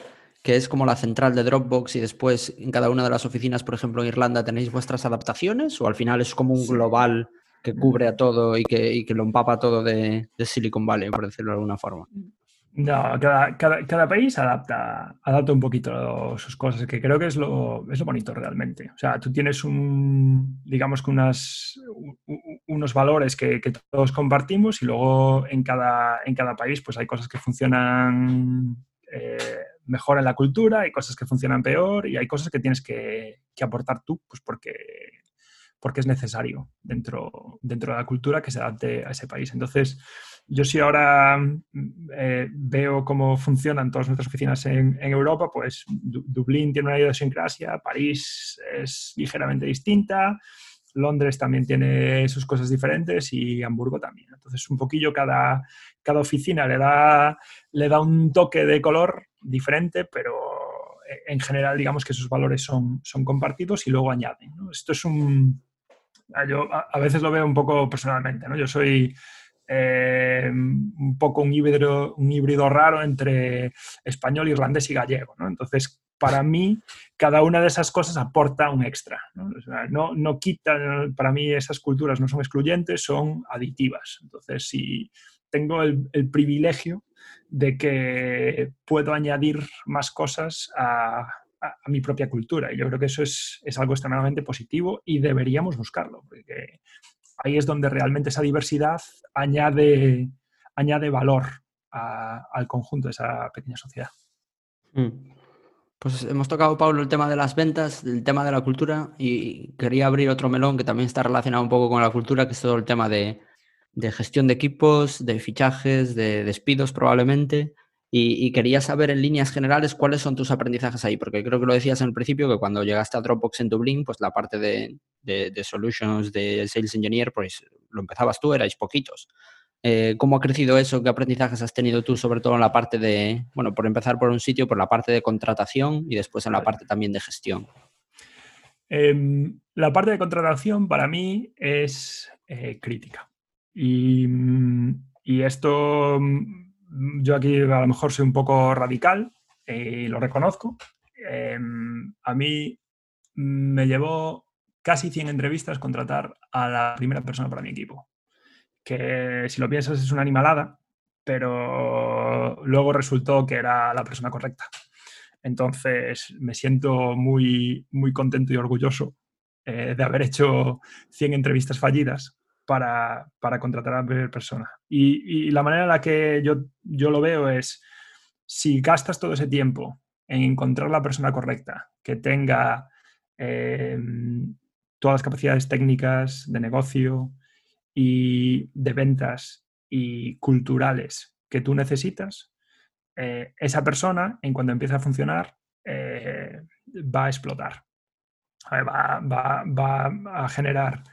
que es como la central de Dropbox y después en cada una de las oficinas, por ejemplo en Irlanda, tenéis vuestras adaptaciones o al final es como un global que cubre a todo y que, lo empapa todo de, Silicon Valley, por decirlo de alguna forma?
No, cada, país adapta, adapta un poquito sus cosas, que creo que es lo, es lo bonito realmente. O sea, tú tienes un, digamos que unas, unos valores que, todos compartimos y luego en cada, en cada país pues hay cosas que funcionan eh, mejor en la cultura, hay cosas que funcionan peor y hay cosas que tienes que, aportar tú, pues porque, porque es necesario dentro, dentro de la cultura que se adapte a ese país. Entonces, yo si ahora eh, veo cómo funcionan todas nuestras oficinas en, Europa, pues Dublín tiene una idiosincrasia, París es ligeramente distinta, Londres también tiene sus cosas diferentes y Hamburgo también. Entonces, un poquillo cada, cada oficina le da, le da un toque de color diferente, pero en general digamos que sus valores son, son compartidos y luego añaden. Esto es un... Yo a, veces lo veo un poco personalmente, ¿no? Yo soy eh, un poco un híbrido, un híbrido raro entre español, irlandés y gallego, ¿no? Entonces, para mí, cada una de esas cosas aporta un extra. ¿no? no, quita, para mí esas culturas no son excluyentes, son aditivas. Entonces, si tengo el, privilegio de que puedo añadir más cosas a, mi propia cultura. Y yo creo que eso es, algo extremadamente positivo y deberíamos buscarlo, porque ahí es donde realmente esa diversidad añade, añade valor al conjunto de esa pequeña sociedad.
Mm. Pues hemos tocado, Pablo, el tema de las ventas, el tema de la cultura y quería abrir otro melón que también está relacionado un poco con la cultura, que es todo el tema de, gestión de equipos, de fichajes, de despidos probablemente. Y, quería saber en líneas generales cuáles son tus aprendizajes ahí, porque creo que lo decías en el principio, que cuando llegaste a Dropbox en Dublín, pues la parte de, de Solutions, de Sales Engineer, pues lo empezabas tú, erais poquitos. Eh, ¿Cómo ha crecido eso? ¿Qué aprendizajes has tenido tú, sobre todo en la parte de, bueno, por empezar por un sitio, por la parte de contratación y después en la parte también de gestión?
Em, la parte de contratación para mí es eh, crítica. Y, esto, yo aquí a lo mejor soy un poco radical y lo reconozco. Em, a mí me llevó casi 100 entrevistas contratar a la primera persona para mi equipo que si lo piensas es una animalada, pero luego resultó que era la persona correcta. Entonces me siento muy, muy contento y orgulloso eh, de haber hecho 100 entrevistas fallidas para, contratar a primera persona. Y, la manera en la que yo, yo lo veo es, si gastas todo ese tiempo en encontrar la persona correcta, que tenga eh, todas las capacidades técnicas de negocio, y de ventas y culturales que tú necesitas, eh, esa persona, en cuanto empiece a funcionar, eh, va a explotar. Va, a generar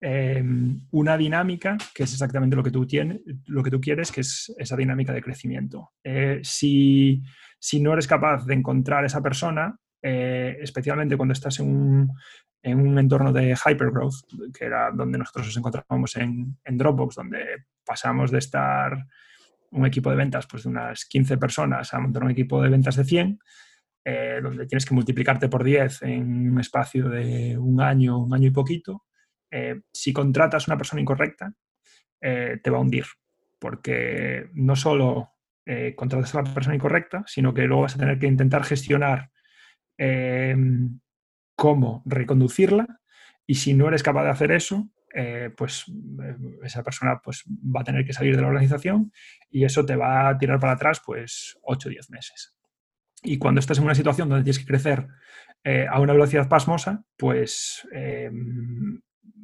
em, una dinámica que es exactamente lo que tú tienes, lo que tú quieres, que es esa dinámica de crecimiento. Eh, si, si, no eres capaz de encontrar esa persona, especialmente cuando estás en un, en un entorno de hypergrowth, que era donde nosotros nos encontrábamos en, Dropbox, donde pasamos de estar un equipo de ventas pues, de unas 15 personas a montar un equipo de ventas de 100, eh, donde tienes que multiplicarte por 10 en un espacio de un año, un año y poquito. Eh, si contratas una persona incorrecta, eh, te va a hundir, porque no solo contratas a la persona incorrecta, sino que luego vas a tener que intentar gestionar cómo reconducirla y si no eres capaz de hacer eso, eh, pues eh, esa persona pues, va a tener que salir de la organización y eso te va a tirar para atrás pues 8 o 10 meses. Y cuando estás en una situación donde tienes que crecer eh, a una velocidad pasmosa, pues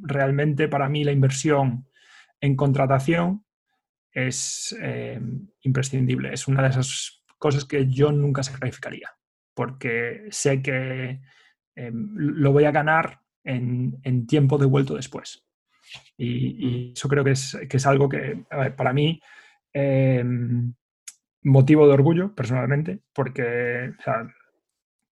realmente para mí la inversión en contratación es imprescindible. Es una de esas cosas que yo nunca sacrificaría, porque sé que Em, lo voy a ganar en, tiempo devuelto después. Y, eso creo que es, que es algo que, para mí, em, motivo de orgullo personalmente, porque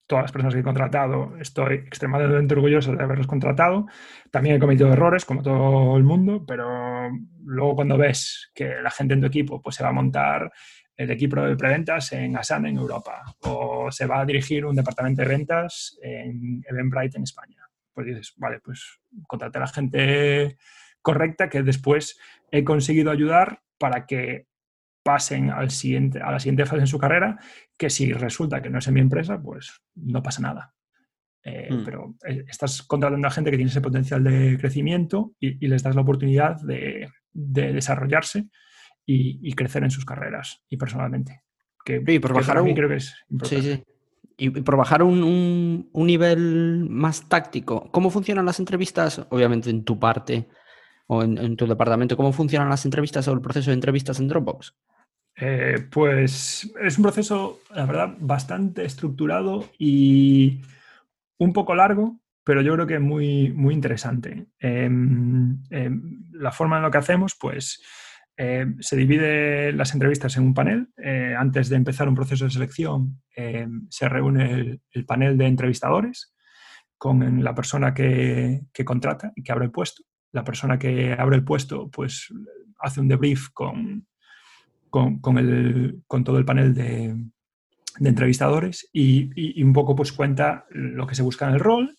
todas las personas que he contratado estoy extremadamente orgulloso de haberlos contratado. También he cometido errores, como todo el mundo, pero luego cuando ves que la gente en tu equipo pues, se va a montar el equipo de preventas en Asana en Europa o se va a dirigir un departamento de ventas en Eventbrite en España. Pues dices, vale, pues contrate a la gente correcta que después he conseguido ayudar para que pasen al siguiente, a la siguiente fase en su carrera, que si resulta que no es en mi empresa, pues no pasa nada. Eh, hmm. Pero eh, estás contratando a gente que tiene ese potencial de crecimiento y, les das la oportunidad de, desarrollarse y, crecer en sus carreras y personalmente.
Que, y por bajar un, creo que es importante. Y por bajar un, nivel más táctico, ¿cómo funcionan las entrevistas? Obviamente en tu parte o en, tu departamento, ¿cómo funcionan las entrevistas o el proceso de entrevistas en Dropbox?
Eh, pues es un proceso, la verdad, bastante estructurado y un poco largo, pero yo creo que muy, muy interesante. Em, em, la forma en lo que hacemos, pues em, se divide las entrevistas en un panel. Eh, antes de empezar un proceso de selección, se reúne el, panel de entrevistadores con la persona que, que contrata y que abre el puesto. La persona que abre el puesto, pues hace un debrief con, con, con todo el panel de, entrevistadores y, un poco pues cuenta lo que se busca en el rol,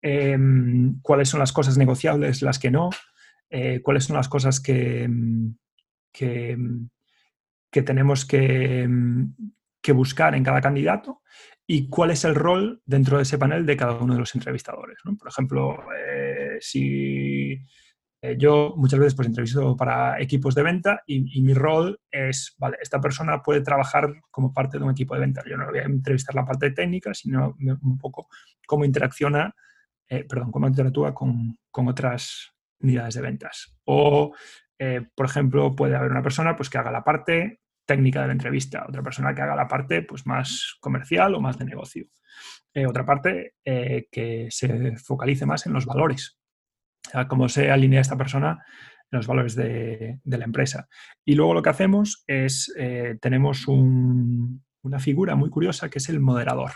em, cuáles son las cosas negociables, las que no, eh, cuáles son las cosas que, que, tenemos que, que, buscar en cada candidato y cuál es el rol dentro de ese panel de cada uno de los entrevistadores. Por ejemplo, eh, si yo muchas veces pues entrevisto para equipos de venta y, mi rol es, vale, esta persona puede trabajar como parte de un equipo de venta. Yo no voy a entrevistar la parte técnica, sino un poco cómo interacciona, eh, perdón, cómo interactúa con, con, otras unidades de ventas. O, eh, por ejemplo, puede haber una persona pues, que haga la parte técnica de la entrevista, otra persona que haga la parte pues, más comercial o más de negocio. otra parte que se focalice más en los valores cómo se alinea esta persona en los valores de, la empresa. Y luego lo que hacemos es, eh, tenemos una figura muy curiosa que es el moderador.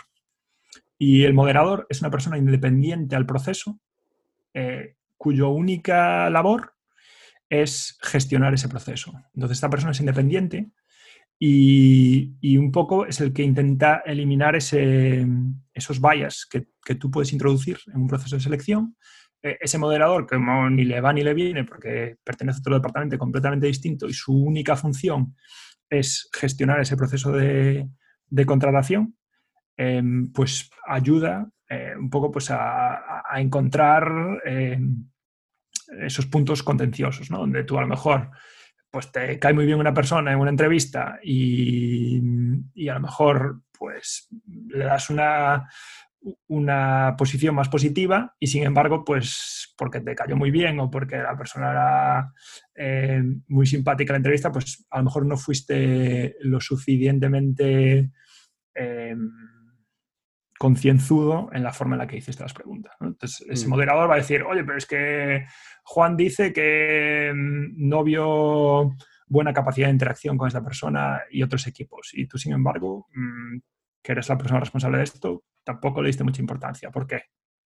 Y el moderador es una persona independiente al proceso, eh, cuyo única labor es gestionar ese proceso. Entonces, esta persona es independiente y, un poco es el que intenta eliminar esos bias que, que, tú puedes introducir en un proceso de selección ese moderador que ni le va ni le viene porque pertenece a otro departamento completamente distinto y su única función es gestionar ese proceso de, contratación, em, pues ayuda eh, un poco pues a, encontrar em, esos puntos contenciosos, ¿no? Donde tú a lo mejor pues te cae muy bien una persona en una entrevista y, y a lo mejor pues le das una, una posición más positiva y sin embargo, pues porque te cayó muy bien o porque la persona era eh, muy simpática en la entrevista, pues a lo mejor no fuiste lo suficientemente eh, concienzudo en la forma en la que hiciste las preguntas. Entonces, ese mm. moderador va a decir, oye, pero es que Juan dice que mm, no vio buena capacidad de interacción con esta persona y otros equipos. Y tú, sin embargo, mm, que eres la persona responsable de esto, tampoco le diste mucha importancia. ¿Por qué?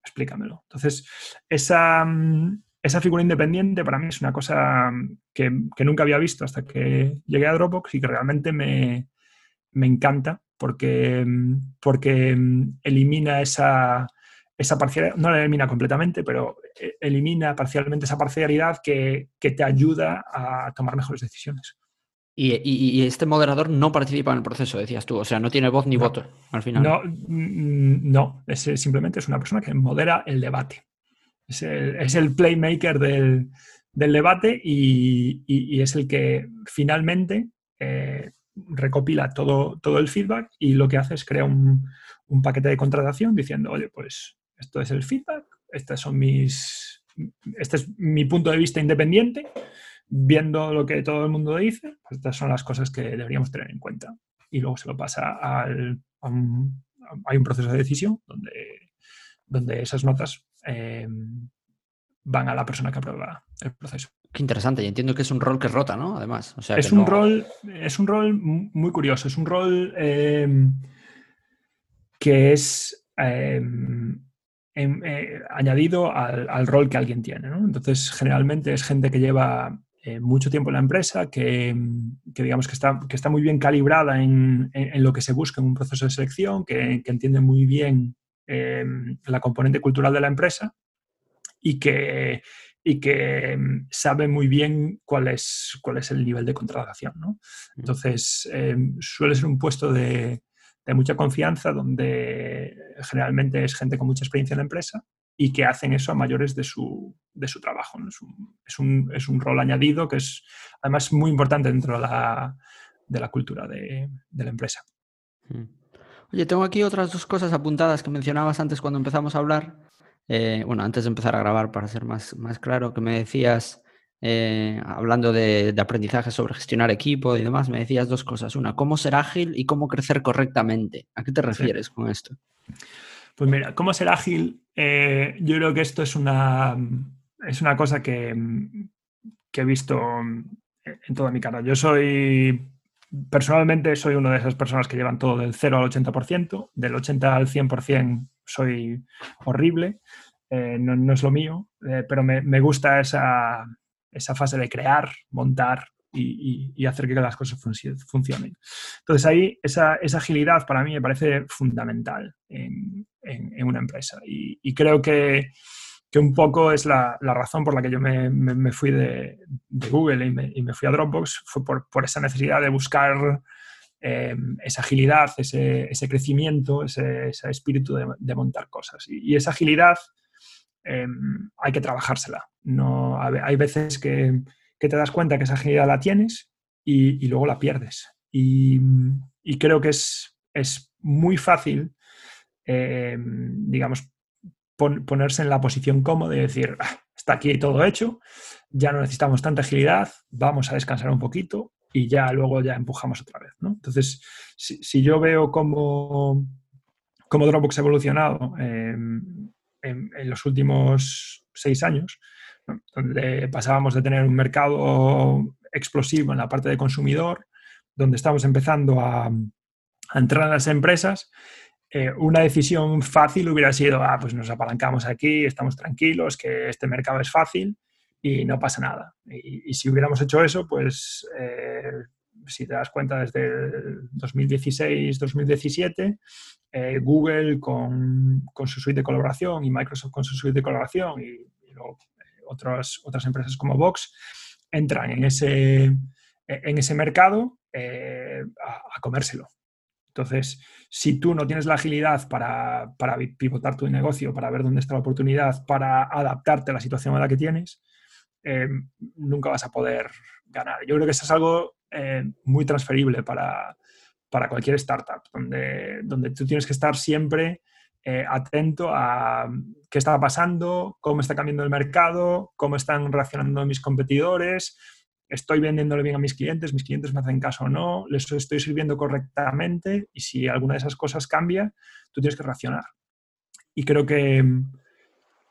Explícamelo. Entonces, esa, mm, esa figura independiente para mí es una cosa mm, que, nunca había visto hasta que llegué a Dropbox y que realmente me, encanta porque, mm, porque elimina esa, esa parcialidad, no la elimina completamente, pero eh, elimina parcialmente esa parcialidad que, que te ayuda a tomar mejores decisiones.
Y, este moderador no participa en el proceso, decías tú, o sea, no tiene voz ni voto al final.
No, mm, no, es, simplemente es una persona que modera el debate. Es el, playmaker del, debate y, es el que finalmente eh, recopila todo, todo el feedback y lo que hace es crear un, un paquete de contratación diciendo, oye, pues esto es el feedback, estas son mis, este es mi punto de vista independiente viendo lo que todo el mundo dice, pues estas son las cosas que deberíamos tener en cuenta. Y luego se lo pasa al, a un, hay un proceso de decisión donde, donde esas notas em, van a la persona que aprueba el proceso.
Qué interesante, y entiendo que es un rol que rota, ¿no? Además.
O sea, es, un rol, es un rol muy curioso, es un rol em, que es em, eh, añadido al, al, rol que alguien tiene. ¿no? Entonces, generalmente es gente que lleva eh, mucho tiempo en la empresa, que, digamos que está, que está muy bien calibrada en, lo que se busca en un proceso de selección, que, entiende muy bien eh, la componente cultural de la empresa y que, y que sabe muy bien cuál es, cuál es el nivel de contratación. ¿no? Entonces, suele ser un puesto de, de mucha confianza donde generalmente es gente con mucha experiencia en la empresa y que hacen eso a mayores de su, de su trabajo. Es, un, es, un, es, un, rol añadido que es además muy importante dentro de la, de la cultura de, de, la empresa.
Mm. Oye, tengo aquí otras dos cosas apuntadas que mencionabas antes cuando empezamos a hablar. Eh, bueno, antes de empezar a grabar, para ser más, más claro, que me decías, eh, hablando de, de, aprendizaje sobre gestionar equipo y demás, me decías dos cosas. Una, cómo ser ágil y cómo crecer correctamente. ¿A qué te refieres con esto?
Pues mira, cómo ser ágil, eh, yo creo que esto es una, es una cosa que, he visto en toda mi cara. Yo soy, personalmente, soy una de esas personas que llevan todo del 0 al 80%, del 80 al 100% soy horrible, eh, no, es lo mío, eh, pero me, me gusta esa, esa fase de crear, montar, y, hacer que las cosas funcionen. Entonces ahí esa, agilidad para mí me parece fundamental en, una empresa y, creo que, un poco es la, razón por la que yo me, fui de, Google y me, fui a Dropbox, fue por, esa necesidad de buscar eh, esa agilidad, ese, crecimiento, ese, espíritu de, montar cosas. Y, esa agilidad eh, hay que trabajársela. No, hay veces que que te das cuenta que esa agilidad la tienes y, luego la pierdes. Y, creo que es, es muy fácil, eh, digamos, ponerse en la posición cómoda y decir, ah, está aquí todo hecho, ya no necesitamos tanta agilidad, vamos a descansar un poquito y ya luego ya empujamos otra vez. Entonces, si, yo veo cómo, cómo Dropbox ha evolucionado en, en los últimos seis años, donde pasábamos de tener un mercado explosivo en la parte de consumidor, donde estamos empezando a, entrar en las empresas, eh, una decisión fácil hubiera sido, ah, pues nos apalancamos aquí, estamos tranquilos, que este mercado es fácil y no pasa nada. Y, si hubiéramos hecho eso, pues eh, si te das cuenta, desde 2016-2017, eh, Google con, con, su suite de colaboración y Microsoft con su suite de colaboración y, y luego otras, otras empresas como Vox entran en ese, en ese mercado eh, a, comérselo. Entonces, si tú no tienes la agilidad para, para, pivotar tu negocio, para ver dónde está la oportunidad, para adaptarte a la situación a la que tienes, eh, nunca vas a poder ganar. Yo creo que eso es algo eh, muy transferible para, para, cualquier startup, donde, donde tú tienes que estar siempre eh, atento a qué está pasando, cómo está cambiando el mercado, cómo están reaccionando mis competidores, estoy vendiéndole bien a mis clientes, mis clientes me hacen caso o no, les estoy sirviendo correctamente y si alguna de esas cosas cambia, tú tienes que reaccionar. Y creo que,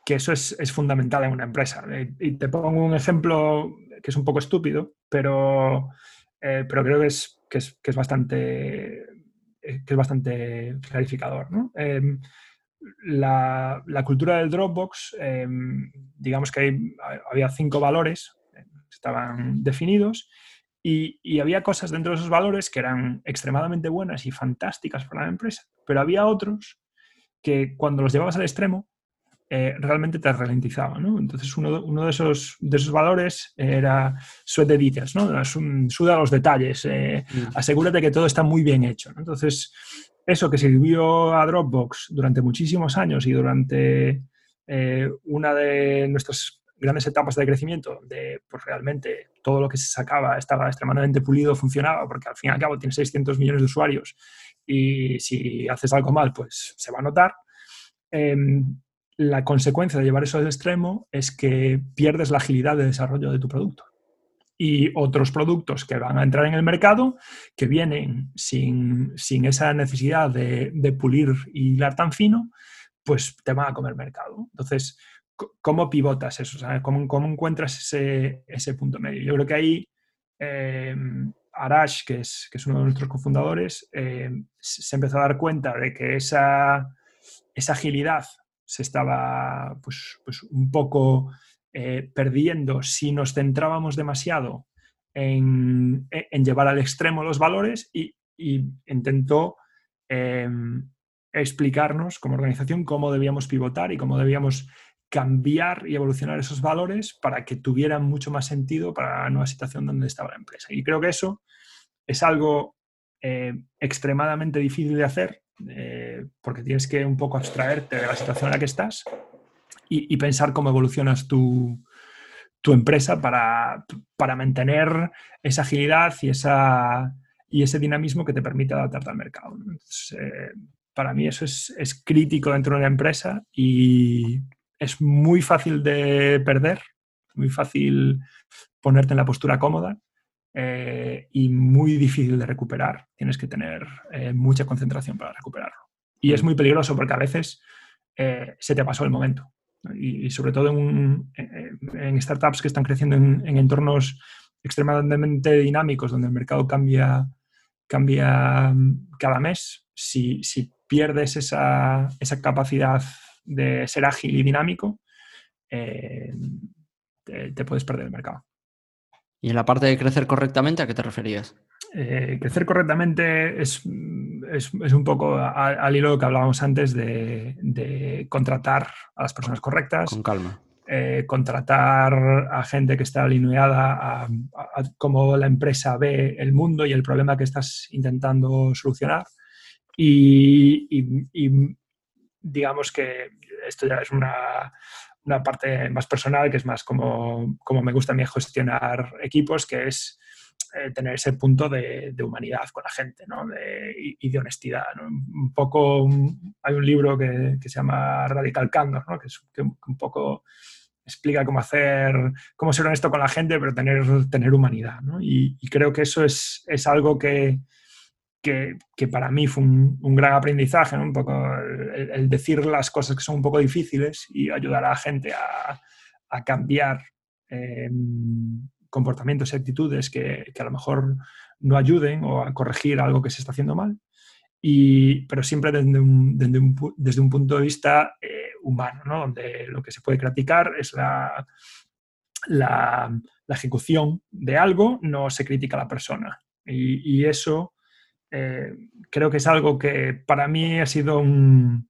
que eso es, es, fundamental en una empresa. Eh, y te pongo un ejemplo que es un poco estúpido, pero, eh, pero creo que es, que es, que es bastante que es bastante clarificador. Em, la, cultura del Dropbox, em, digamos que había cinco valores que estaban definidos y, había cosas dentro de esos valores que eran extremadamente buenas y fantásticas para la empresa, pero había otros que cuando los llevabas al extremo eh, realmente te ralentizaba. ¿no? Entonces, uno, uno, de, esos, de esos valores era sweat the details, ¿no? suda los detalles, eh, mm. asegúrate que todo está muy bien hecho. Entonces, eso que sirvió a Dropbox durante muchísimos años y durante eh, una de nuestras grandes etapas de crecimiento, donde pues, realmente todo lo que se sacaba estaba extremadamente pulido, funcionaba, porque al fin y al cabo tiene 600 millones de usuarios y si haces algo mal, pues se va a notar. Em, la consecuencia de llevar eso al extremo es que pierdes la agilidad de desarrollo de tu producto. Y otros productos que van a entrar en el mercado, que vienen sin, esa necesidad de, pulir y hilar tan fino, pues te van a comer mercado. Entonces, ¿cómo pivotas eso? ¿cómo, encuentras ese, punto medio? Yo creo que ahí eh, Arash, que es, que es uno de nuestros cofundadores, eh, se empezó a dar cuenta de que esa, esa agilidad se estaba pues, pues un poco eh, perdiendo si nos centrábamos demasiado en, llevar al extremo los valores y, intentó em, explicarnos como organización cómo debíamos pivotar y cómo debíamos cambiar y evolucionar esos valores para que tuvieran mucho más sentido para la nueva situación donde estaba la empresa. Y creo que eso es algo eh, extremadamente difícil de hacer eh, porque tienes que un poco abstraerte de la situación en la que estás y, pensar cómo evolucionas tu, empresa para, mantener esa agilidad y, esa, y ese dinamismo que te permite adaptarte al mercado. Eh, para mí eso es, es, crítico dentro de una empresa y es muy fácil de perder, muy fácil ponerte en la postura cómoda eh, y muy difícil de recuperar. Tienes que tener eh, mucha concentración para recuperarlo. Y es mm. muy peligroso porque a veces eh, se te pasó el momento. Y, sobre todo en, en, startups que están creciendo en, entornos extremadamente dinámicos, donde el mercado cambia, cambia mm, cada mes, si, si pierdes esa, esa, capacidad de ser ágil y dinámico, te puedes perder el mercado.
¿Y en la parte de crecer correctamente, a qué te referías?
Eh, crecer correctamente es, es, un poco al, hilo que hablábamos antes de, contratar a las personas correctas.
Con calma.
Eh, contratar a gente que está alineada a, cómo la empresa ve el mundo y el problema que estás intentando solucionar. y digamos que esto ya es una, una parte más personal, que es más como, como me gusta a mí gestionar equipos, que es eh, tener ese punto de, humanidad con la gente ¿no? y, de honestidad. Un poco, hay un libro que, que, se llama Radical Candor, ¿no? que, es, que un poco explica cómo hacer, cómo ser honesto con la gente, pero tener, tener humanidad. ¿no? Y, y, creo que eso es, es algo que, que, para mí fue un, gran aprendizaje, un poco el, decir las cosas que son un poco difíciles y ayudar a la gente a, cambiar em, comportamientos y actitudes que, a lo mejor no ayuden o a corregir algo que se está haciendo mal, y, pero siempre desde un, desde un, punto de vista eh, humano, ¿no? donde lo que se puede criticar es la, la, ejecución de algo, no se critica a la persona. y eso eh, creo que es algo que para mí ha sido un,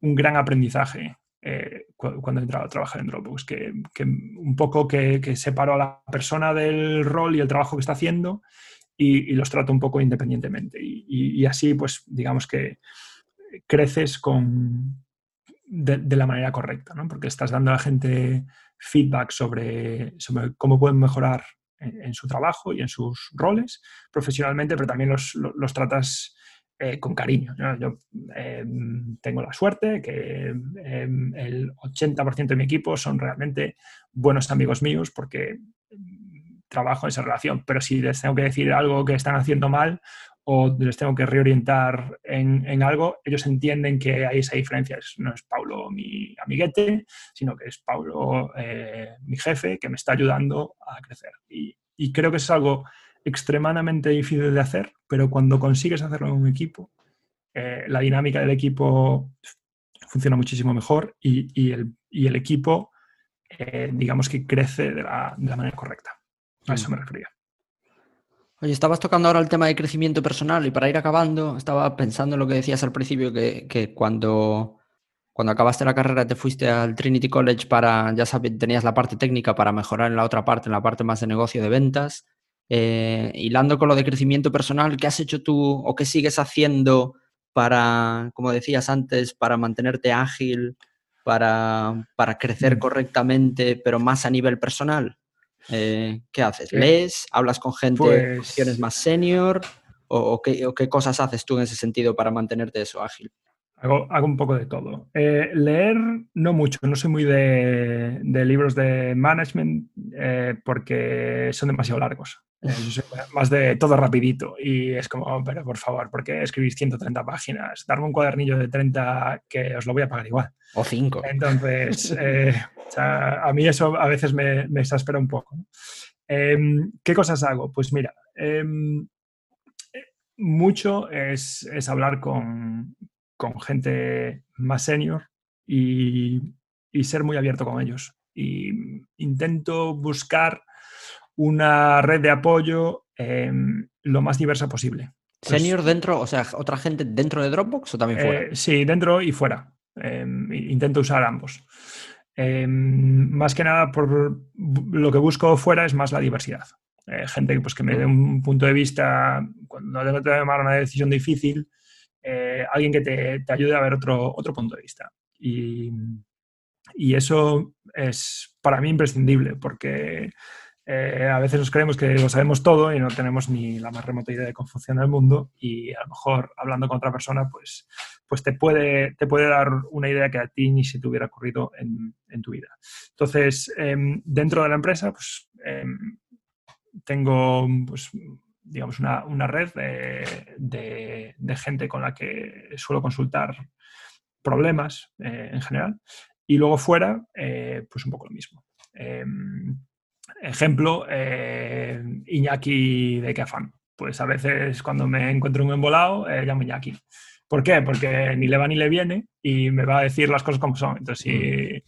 un gran aprendizaje eh, cuando he entrado a trabajar en Dropbox, que, un poco que, que, separo a la persona del rol y el trabajo que está haciendo y, los trato un poco independientemente. Y, así, pues, digamos que creces con, de, la manera correcta, ¿no? porque estás dando a la gente feedback sobre, sobre cómo pueden mejorar en, su trabajo y en sus roles profesionalmente, pero también los, los, tratas eh, con cariño. Yo em, tengo la suerte que em, el 80% de mi equipo son realmente buenos amigos míos porque em, trabajo en esa relación, pero si les tengo que decir algo que están haciendo mal o les tengo que reorientar en, en, algo, ellos entienden que hay esa diferencia. No es Paulo mi amiguete, sino que es Paulo eh, mi jefe que me está ayudando a crecer. Y, y, creo que es algo extremadamente difícil de hacer, pero cuando consigues hacerlo en un equipo, eh, la dinámica del equipo funciona muchísimo mejor y, y, el, y el, equipo, eh, digamos que crece de la, de la manera correcta. A eso me refería.
Oye, estabas tocando ahora el tema de crecimiento personal y para ir acabando, estaba pensando en lo que decías al principio, que, cuando, cuando acabaste la carrera te fuiste al Trinity College para, ya sabes, tenías la parte técnica para mejorar en la otra parte, en la parte más de negocio de ventas. Eh, hilando con lo de crecimiento personal, ¿qué has hecho tú o qué sigues haciendo para, como decías antes, para mantenerte ágil, para, para crecer mm. correctamente, pero más a nivel personal? Eh, ¿Qué haces? ¿Lees? ¿Hablas con gente pues más senior? ¿O, qué, cosas haces tú en ese sentido para mantenerte eso ágil?
Hago, un poco de todo. Eh, leer, no mucho. No soy muy de, libros de management eh, porque son demasiado largos. soy más de todo rapidito. Y es como, pero por favor, ¿por qué escribís 130 páginas? Darme un cuadernillo de 30 que os lo voy a pagar igual.
O 5.
Entonces, a mí eso a veces me, exaspera un poco. Em, ¿Qué cosas hago? Pues mira, em, mucho es, hablar con, gente más senior y, ser muy abierto con ellos. y intento buscar una red de apoyo em, lo más diversa posible.
¿Senior dentro, o sea, otra gente dentro de Dropbox o también fuera?
Eh, sí, dentro y fuera. Em, intento usar ambos. Em, más que nada, por lo que busco fuera es más la diversidad. Eh, gente pues, que me dé un punto de vista cuando tengo que tomar una decisión difícil, eh, alguien que te, ayude a ver otro, punto de vista. Y, eso es para mí imprescindible porque eh, a veces nos creemos que lo sabemos todo y no tenemos ni la más remota idea de cómo funciona el mundo y a lo mejor hablando con otra persona pues, pues te, puede, dar una idea que a ti ni se te hubiera ocurrido en, en tu vida. Entonces, em, dentro de la empresa pues, em, tengo pues, digamos una, una red de, de, gente con la que suelo consultar problemas eh, en general y luego fuera eh, pues un poco lo mismo. Em, Ejemplo, eh, Iñaki de Cafán. Pues a veces cuando me encuentro un embolado, eh, llamo Iñaki. ¿Por qué? Porque ni le va ni le viene y me va a decir las cosas como son. Entonces, si, mm.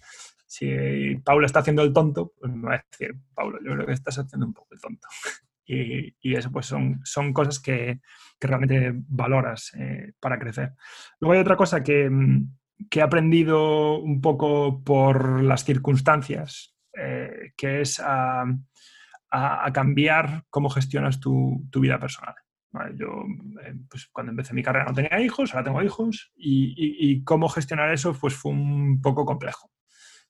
si Paulo está haciendo el tonto, pues me va a decir, Paulo, yo creo que estás haciendo un poco el tonto. Y, y eso pues son, son cosas que, que realmente valoras eh, para crecer. Luego hay otra cosa que, que he aprendido un poco por las circunstancias eh, que es a, cambiar cómo gestionas tu, vida personal. Yo, eh, pues, cuando empecé mi carrera no tenía hijos, ahora tengo hijos, y, cómo gestionar eso pues, fue un poco complejo,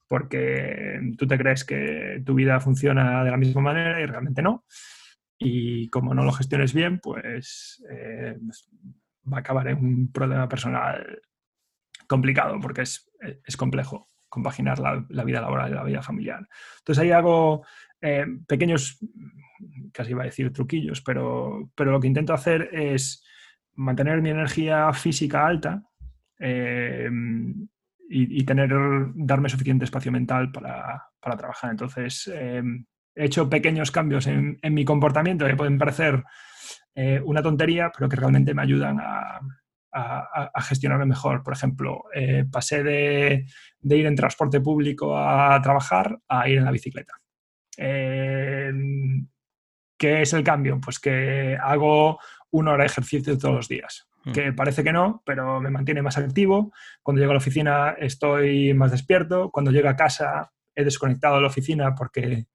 porque tú te crees que tu vida funciona de la misma manera y realmente no, y como no lo gestiones bien, pues, eh, pues va a acabar en un problema personal complicado, porque es, es complejo compaginar la, vida laboral y la vida familiar. Entonces ahí hago eh, pequeños, casi iba a decir truquillos, pero, pero lo que intento hacer es mantener mi energía física alta eh, y, tener, darme suficiente espacio mental para, trabajar. Entonces eh, he hecho pequeños cambios en, en, mi comportamiento que pueden parecer una tontería, pero que realmente me ayudan a, a, gestionarlo mejor. Por ejemplo, eh, pasé de, ir en transporte público a trabajar a ir en la bicicleta. Em, ¿Qué es el cambio? Pues que hago una hora de ejercicio todos los días. Hmm. Que parece que no, pero me mantiene más activo. Cuando llego a la oficina estoy más despierto. Cuando llego a casa he desconectado de la oficina porque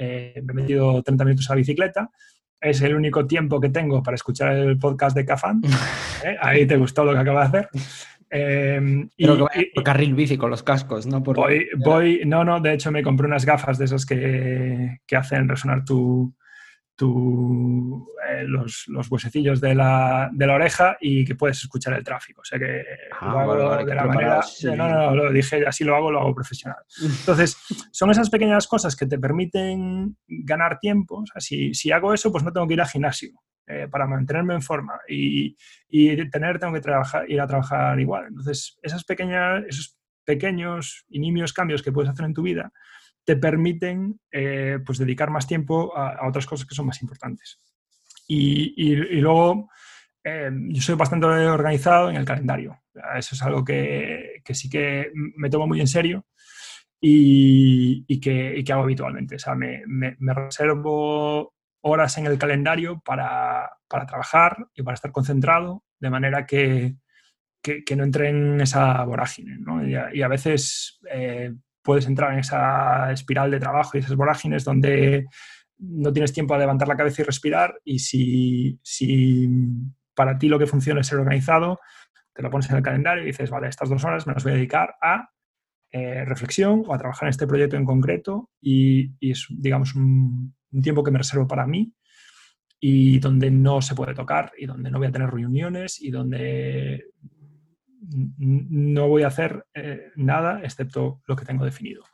eh, me he metido 30 minutos a la bicicleta es el único tiempo que tengo para escuchar el podcast de Cafán. ¿eh? Ahí te gustó lo que acabo de hacer.
Eh, Pero y, por carril bici con los cascos, ¿no? Por
voy, voy, no, no, de hecho me compré unas gafas de esas que, que hacen resonar tu, eh, los, los, huesecillos de la, de la, oreja y que puedes escuchar el tráfico. O sea que ah, lo hago de la manera. No, no, lo dije, así lo hago, lo hago profesional. Entonces, son esas pequeñas cosas que te permiten ganar tiempo. O sea, si, si hago eso, pues no tengo que ir al gimnasio. Eh, para mantenerme en forma y, y, tener, tengo que trabajar, ir a trabajar igual. Entonces, esas pequeñas, esos pequeños y nimios cambios que puedes hacer en tu vida te permiten eh, pues dedicar más tiempo a, otras cosas que son más importantes. Y, luego, eh, yo soy bastante organizado en el calendario. Eso es algo que, sí que me tomo muy en serio y, que, hago habitualmente. O sea, me, reservo horas en el calendario para, trabajar y para estar concentrado, de manera que, no entre en esa vorágine. Y, a, veces eh, puedes entrar en esa espiral de trabajo y esas vorágines donde no tienes tiempo a levantar la cabeza y respirar y si, si para ti lo que funciona es ser organizado, te lo pones en el calendario y dices, vale, estas dos horas me las voy a dedicar a eh, reflexión o a trabajar en este proyecto en concreto y, es, digamos, un, un, tiempo que me reservo para mí y donde no se puede tocar y donde no voy a tener reuniones y donde no voy a hacer eh, nada excepto lo que tengo definido.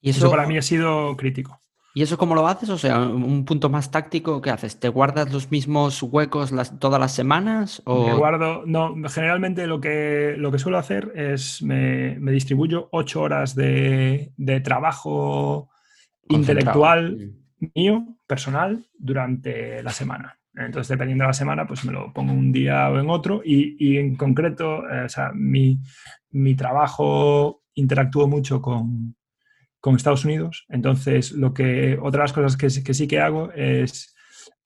¿Y eso, para mí ha sido crítico.
¿Y eso cómo lo haces? O sea, un punto más táctico, ¿qué haces? ¿Te guardas los mismos huecos las, todas las semanas? O...
Me guardo, no, generalmente lo que, lo que suelo hacer es me, distribuyo ocho horas de, trabajo intelectual mío, personal, durante la semana. Entonces, dependiendo de la semana, pues me lo pongo un día o en otro y, en concreto, eh, o sea, mi, mi, trabajo interactúo mucho con, con Estados Unidos. Entonces, lo que, otra de las cosas que, que sí que hago es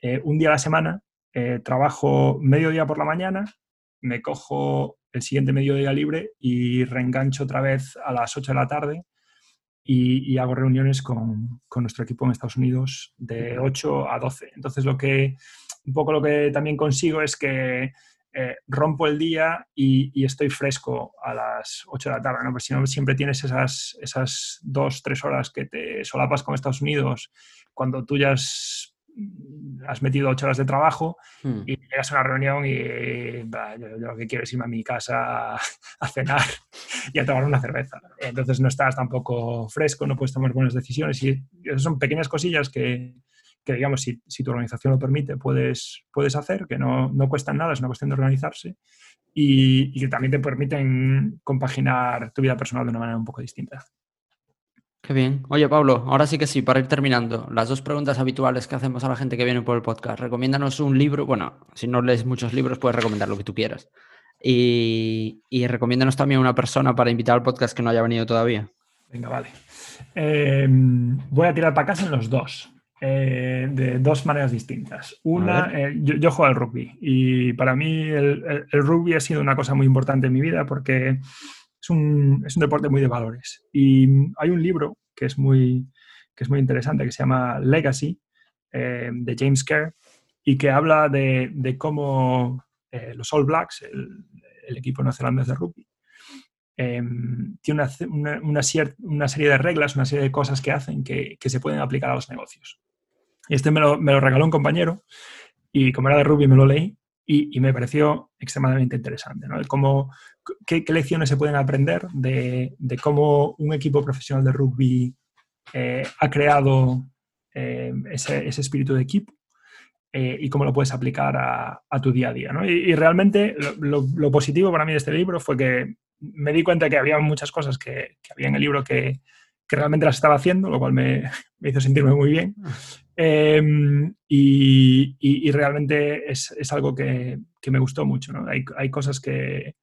eh, un día a la semana eh, trabajo medio día por la mañana, me cojo el siguiente mediodía libre y reengancho otra vez a las 8 de la tarde y, hago reuniones con, con, nuestro equipo en Estados Unidos de 8 a 12. Entonces, lo que, un poco lo que también consigo es que eh, rompo el día y, estoy fresco a las 8 de la tarde, ¿no? Porque si no, siempre tienes esas, esas dos, tres horas que te solapas con Estados Unidos cuando tú ya has, has metido ocho horas de trabajo hmm. y llegas a una reunión y yo, lo que quiero es irme a mi casa a, cenar y a tomar una cerveza. Entonces no estás tampoco fresco, no puedes tomar buenas decisiones y esas son pequeñas cosillas que, que digamos, si, si, tu organización lo permite, puedes, puedes hacer, que no, no cuestan nada, es una cuestión de organizarse y, y, que también te permiten compaginar tu vida personal de una manera un poco distinta.
Qué bien. Oye, Pablo, ahora sí que sí, para ir terminando, las dos preguntas habituales que hacemos a la gente que viene por el podcast. Recomiéndanos un libro, bueno, si no lees muchos libros, puedes recomendar lo que tú quieras. Y, y recomiéndanos también una persona para invitar al podcast que no haya venido todavía.
Venga, vale. Eh, voy a tirar para casa en los dos. Eh, de dos maneras distintas. Una, eh, yo, juego al rugby y para mí el, rugby ha sido una cosa muy importante en mi vida porque es un, es un, deporte muy de valores. Y hay un libro que es muy, que es muy interesante que se llama Legacy eh, de James Kerr y que habla de, de cómo los All Blacks, el, equipo neozelandés de rugby, tiene una, una, una, serie de reglas, una serie de cosas que hacen que, que, se pueden aplicar a los negocios. Y este me lo, regaló un compañero y como era de rugby me lo leí y, me pareció extremadamente interesante. ¿no? Cómo, qué, lecciones se pueden aprender de, cómo un equipo profesional de rugby eh, ha creado eh, ese, espíritu de equipo eh, y cómo lo puedes aplicar a, tu día a día. Y, realmente lo, positivo para mí de este libro fue que me di cuenta que había muchas cosas que, había en el libro que, realmente las estaba haciendo, lo cual me, me hizo sentirme muy bien. Em, y, realmente es, algo que, me gustó mucho. Hay, cosas que,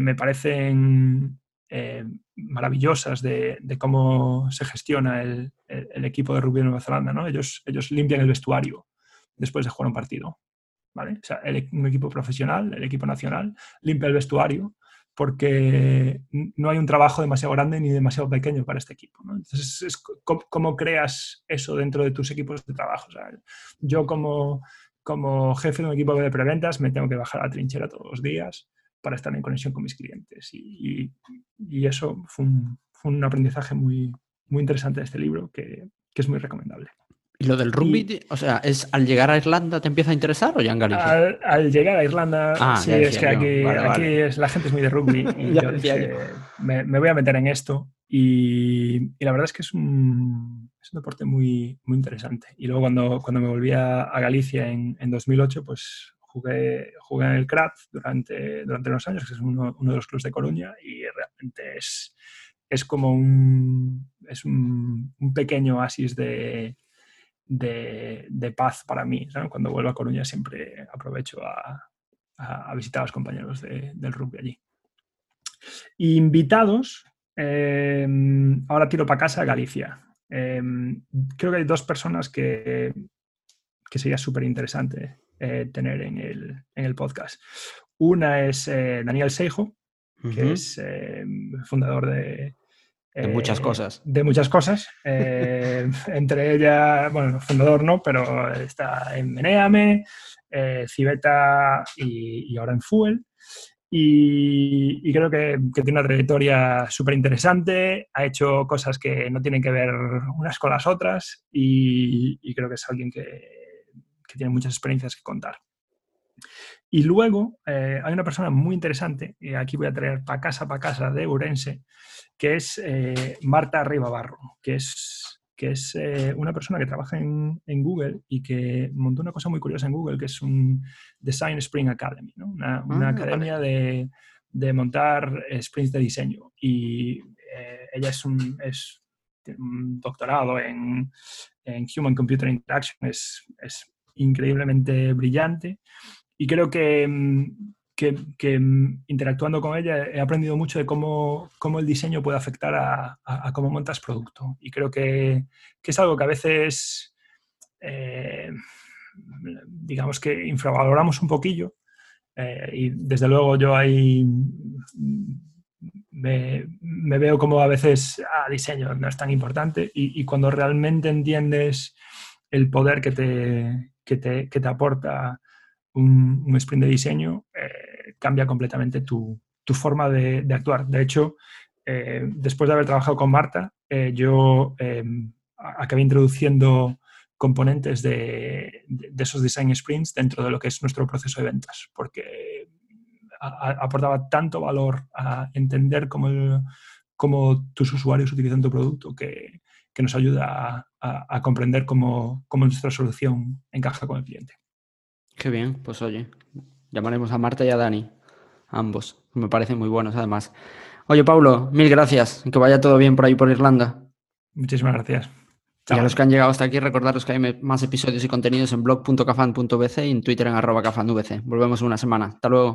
me parecen eh, maravillosas de, cómo se gestiona el, equipo de rugby de Nueva Zelanda. ¿no? Ellos, ellos limpian el vestuario después de jugar un partido. ¿vale? un equipo profesional, el equipo nacional, limpia el vestuario porque no hay un trabajo demasiado grande ni demasiado pequeño para este equipo. Entonces, es, ¿cómo, creas eso dentro de tus equipos de trabajo? yo como, como jefe de un equipo de preventas me tengo que bajar a la trinchera todos los días para estar en conexión con mis clientes. Y, y, eso fue un, fue un, aprendizaje muy, muy interesante de este libro que, que es muy recomendable.
¿Y lo del rugby, o sea, es al llegar a Irlanda te empieza a interesar o ya en Galicia?
Al, llegar a Irlanda, ah, sí, es que aquí, Es, la gente es muy de rugby y yo me, voy a meter en esto y, la verdad es que es un, es un, deporte muy, muy interesante. Y luego cuando, cuando me volví a, Galicia en, en, 2008, pues jugué, jugué en el CRAT durante, durante unos años, que es uno, uno de los clubes de Coruña y realmente es, es como un, es un, un pequeño oasis de de, paz para mí. Cuando vuelvo a Coruña siempre aprovecho a, visitar a los compañeros del rugby allí. Invitados, em, ahora tiro para casa a Galicia. Em, creo que hay dos personas que, que sería súper interesante eh, tener en el, podcast. Una es eh, Daniel Seijo, que es em, fundador de,
de muchas eh, cosas.
De muchas cosas. Eh, entre ellas, bueno, fundador no, pero está en Meneame, eh, Cibeta y, ahora en Fuel. Y, creo que, tiene una trayectoria súper interesante, ha hecho cosas que no tienen que ver unas con las otras y, creo que es alguien que, que, tiene muchas experiencias que contar. Y luego hay una persona muy interesante, y aquí voy a traer para casa, para casa de Urense, que es eh, Marta Ribabarro, que es, que es eh, una persona que trabaja en, Google y que montó una cosa muy curiosa en Google, que es un Design Spring Academy, una, ah, academia de, montar sprints de diseño. Y eh, ella es un, es un doctorado en, Human Computer Interaction, es, es increíblemente brillante. Y creo que, mm, que, mm, interactuando con ella he aprendido mucho de cómo, cómo el diseño puede afectar a, cómo montas producto. Y creo que, que es algo que a veces, eh, digamos que infravaloramos un poquillo. Eh, y desde luego yo ahí me, me, veo como a veces ah, diseño no es tan importante y, y cuando realmente entiendes el poder que te, que te, que te aporta un, sprint de diseño, eh, cambia completamente tu, forma de, actuar. De hecho, eh, después de haber trabajado con Marta, eh, yo em, acabé introduciendo componentes de, esos design sprints dentro de lo que es nuestro proceso de ventas, porque aportaba tanto valor a entender cómo, tus usuarios utilizan tu producto que, nos ayuda a, comprender cómo nuestra solución encaja con el cliente.
Qué bien, pues oye, llamaremos a Marta y a Dani, ambos. Me parecen muy buenos además. Oye, Paulo, mil gracias. Que vaya todo bien por ahí por Irlanda.
Muchísimas gracias.
Y a los que han llegado hasta aquí, recordaros que hay más episodios y contenidos en blog.cafan.vc y en Twitter en arroba cafanvc. Volvemos en una semana. Hasta luego.